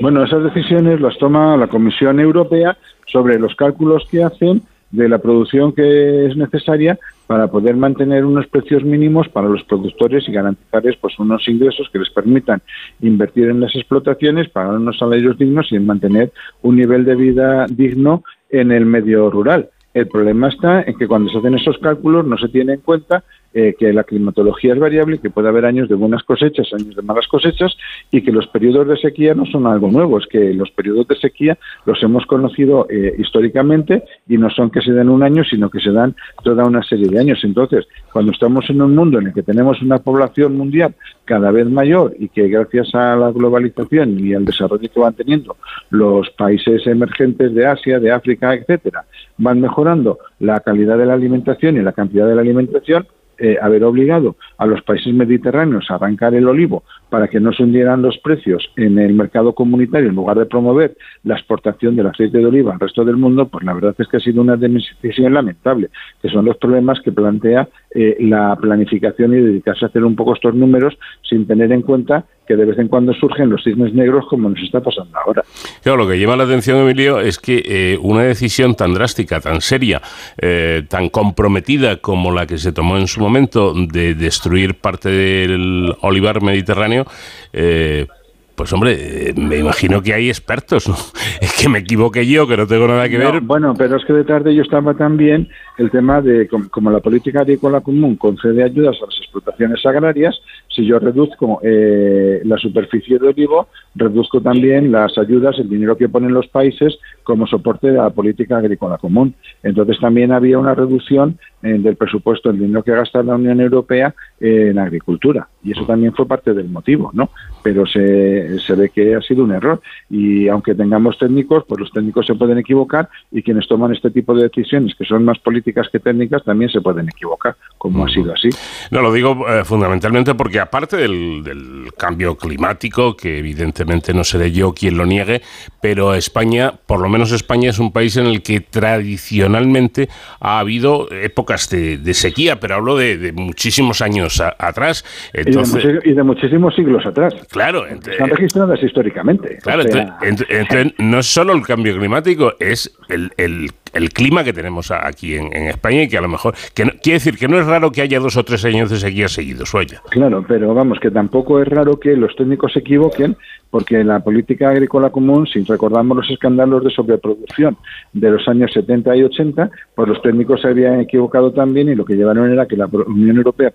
Bueno, esas decisiones las toma la Comisión Europea sobre los cálculos que hacen de la producción que es necesaria para poder mantener unos precios mínimos para los productores y garantizarles pues unos ingresos que les permitan invertir en las explotaciones, pagar unos salarios dignos y mantener un nivel de vida digno en el medio rural. El problema está en que cuando se hacen esos cálculos no se tiene en cuenta eh, que la climatología es variable, que puede haber años de buenas cosechas, años de malas cosechas y que los periodos de sequía no son algo nuevo, es que los periodos de sequía los hemos conocido eh, históricamente y no son que se den un año, sino que se dan toda una serie de años. Entonces, cuando estamos en un mundo en el que tenemos una población mundial cada vez mayor y que gracias a la globalización y al desarrollo que van teniendo los países emergentes de Asia, de África, etcétera, van mejorando la calidad de la alimentación y la cantidad de la alimentación, eh, haber obligado a los países mediterráneos a arrancar el olivo para que no se hundieran los precios en el mercado comunitario en lugar de promover la exportación del aceite de oliva al resto del mundo, pues la verdad es que ha sido una decisión lamentable, que son los problemas que plantea eh, la planificación y dedicarse a hacer un poco estos números sin tener en cuenta que de vez en cuando surgen los cisnes negros como nos está pasando ahora.
Claro, lo que llama la atención, Emilio, es que eh, una decisión tan drástica, tan seria, eh, tan comprometida como la que se tomó en su momento de destruir parte del olivar mediterráneo, eh, pues hombre, me imagino que hay expertos, ¿no? (laughs) Es que me equivoqué yo, que no tengo nada que ver.
Bueno, pero es que detrás de ello estaba también el tema de, como, la política agrícola común concede ayudas a las explotaciones agrarias, si yo reduzco eh, la superficie de olivo, reduzco también las ayudas, el dinero que ponen los países como soporte de la política agrícola común. Entonces también había una reducción eh, del presupuesto, el dinero que gasta la Unión Europea en agricultura. Y eso también fue parte del motivo, ¿no? Pero se, se ve que ha sido un error. Y aunque tengamos técnicos, pues los técnicos se pueden equivocar y quienes toman este tipo de decisiones, que son más políticas que técnicas, también se pueden equivocar, como ha sido así.
No, lo digo eh, fundamentalmente porque aparte del, del cambio climático, que evidentemente no seré yo quien lo niegue, pero España, por lo menos España es un país en el que tradicionalmente ha habido épocas de, sequía, pero hablo de, muchísimos años atrás.
Entonces, y, de muchísimos siglos atrás.
Claro.
Están registradas históricamente.
Claro, entonces, no es solo el cambio climático, es el, el clima que tenemos aquí en, España y que a lo mejor, que quiere decir que no es raro que haya dos o tres años de sequía seguidos, oye.
Claro, pero vamos, que tampoco es raro que los técnicos se equivoquen porque la política agrícola común, si recordamos los escándalos de sobreproducción de los años 70 y 80, pues los técnicos se habían equivocado también y lo que llevaron era que la Unión Europea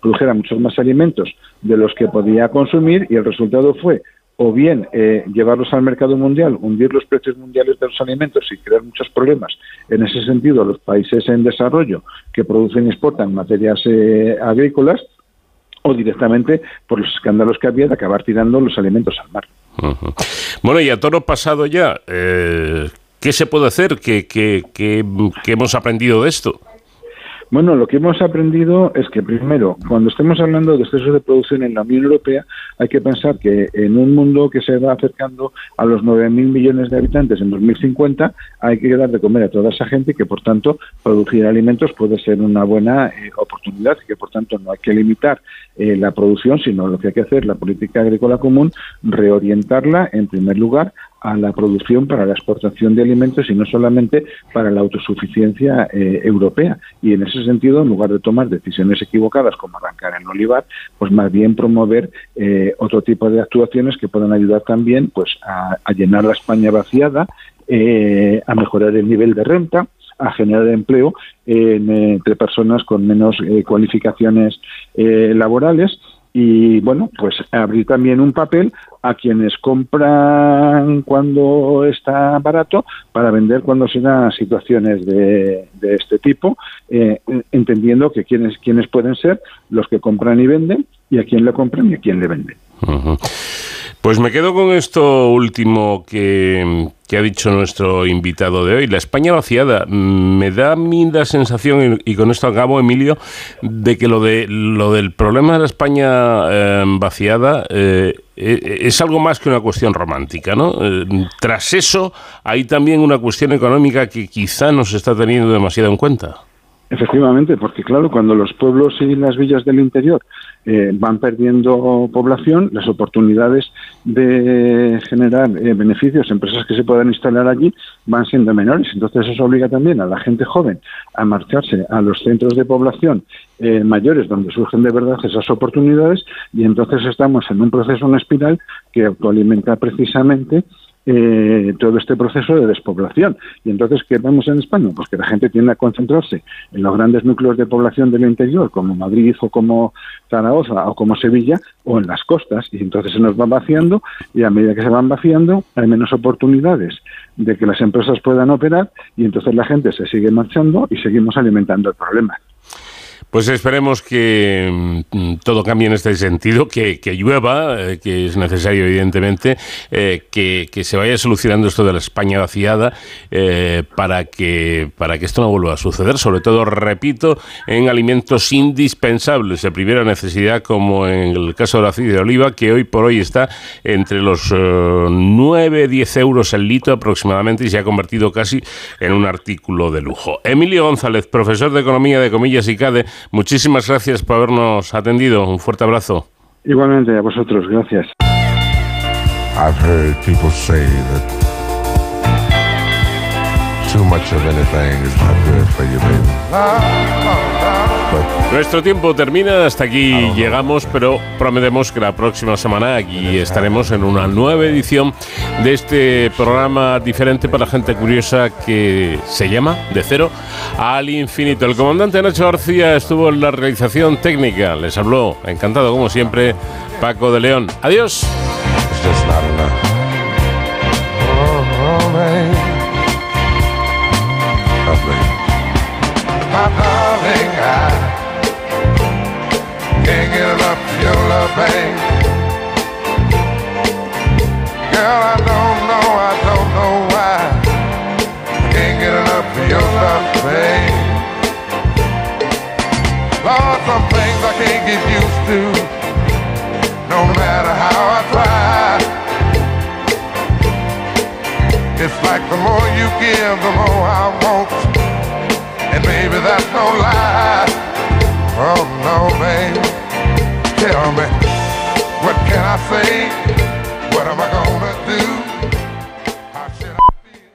produjera muchos más alimentos de los que podía consumir y el resultado fue o bien eh, llevarlos al mercado mundial, hundir los precios mundiales de los alimentos y crear muchos problemas en ese sentido los países en desarrollo que producen y exportan materias eh, agrícolas, o directamente por los escándalos que había de acabar tirando los alimentos al mar.
Bueno, y a toro pasado ya, eh, ¿qué se puede hacer? ¿Qué, qué, qué hemos aprendido de esto?
Bueno, lo que hemos aprendido es que primero, cuando estemos hablando de excesos de producción en la Unión Europea, hay que pensar que en un mundo que se va acercando a los 9.000 millones de habitantes en 2050, hay que dar de comer a toda esa gente y que, por tanto, producir alimentos puede ser una buena eh, oportunidad y que, por tanto, no hay que limitar eh, la producción, sino lo que hay que hacer, la política agrícola común, reorientarla, en primer lugar, a la producción para la exportación de alimentos y no solamente para la autosuficiencia eh, europea. Y en ese sentido, en lugar de tomar decisiones equivocadas como arrancar el olivar, pues más bien promover eh, otro tipo de actuaciones que puedan ayudar también pues a, llenar la España vaciada, eh, a mejorar el nivel de renta, a generar empleo entre personas con menos cualificaciones laborales y bueno, pues abrir también un papel a quienes compran cuando está barato para vender cuando se dan situaciones de, este tipo, eh, entendiendo que quienes, quienes pueden ser los que compran y venden y a quién le compran y a quién le venden.
Pues me quedo con esto último que, ha dicho nuestro invitado de hoy. La España vaciada. Me da a mí la sensación, y, con esto acabo, Emilio, de que lo, de, lo del problema de la España eh, vaciada eh, e, es algo más que una cuestión romántica. ¿no? Eh, tras eso, hay también una cuestión económica que quizá no se está teniendo demasiado en cuenta.
Efectivamente, porque claro, cuando los pueblos y las villas del interior eh, van perdiendo población, las oportunidades de generar eh, beneficios, empresas que se puedan instalar allí, van siendo menores. Entonces eso obliga también a la gente joven a marcharse a los centros de población eh, mayores donde surgen de verdad esas oportunidades y entonces estamos en un proceso, una espiral que autoalimenta precisamente eh, todo este proceso de despoblación. Y entonces, ¿qué vemos en España? Pues que la gente tiende a concentrarse en los grandes núcleos de población del interior, como Madrid o como Zaragoza o como Sevilla, o en las costas, y entonces se nos va vaciando, y a medida que se van vaciando, hay menos oportunidades de que las empresas puedan operar, y entonces la gente se sigue marchando y seguimos alimentando el problema.
Pues esperemos que mm, todo cambie en este sentido, que, llueva, eh, que es necesario evidentemente, eh, que, se vaya solucionando esto de la España vaciada eh, para, que, para que esto no vuelva a suceder, sobre todo, repito, en alimentos indispensables de primera necesidad, como en el caso del aceite de oliva, que hoy por hoy está entre los 9-10 euros el litro aproximadamente y se ha convertido casi en un artículo de lujo. Emilio González, profesor de Economía de Comillas y CADE, Muchísimas gracias por habernos atendido. Un fuerte abrazo.
Igualmente a vosotros, gracias.
I've heard people say that too much of anything is not good for you, baby.
Nuestro tiempo termina, hasta aquí llegamos, pero prometemos que la próxima semana aquí estaremos en una nueva edición de este programa diferente para gente curiosa que se llama De Cero al Infinito. El comandante Nacho García estuvo en la realización técnica, les habló, encantado como siempre, Paco de León. Adiós.
Babe. Girl, I don't know, I don't know why. I Can't get enough of your love, babe. Lord, some things I can't get used to, no matter how I try. It's like the more you give, the more I want. And maybe that's no lie. Oh no, baby tell me, what can I say? What am I gonna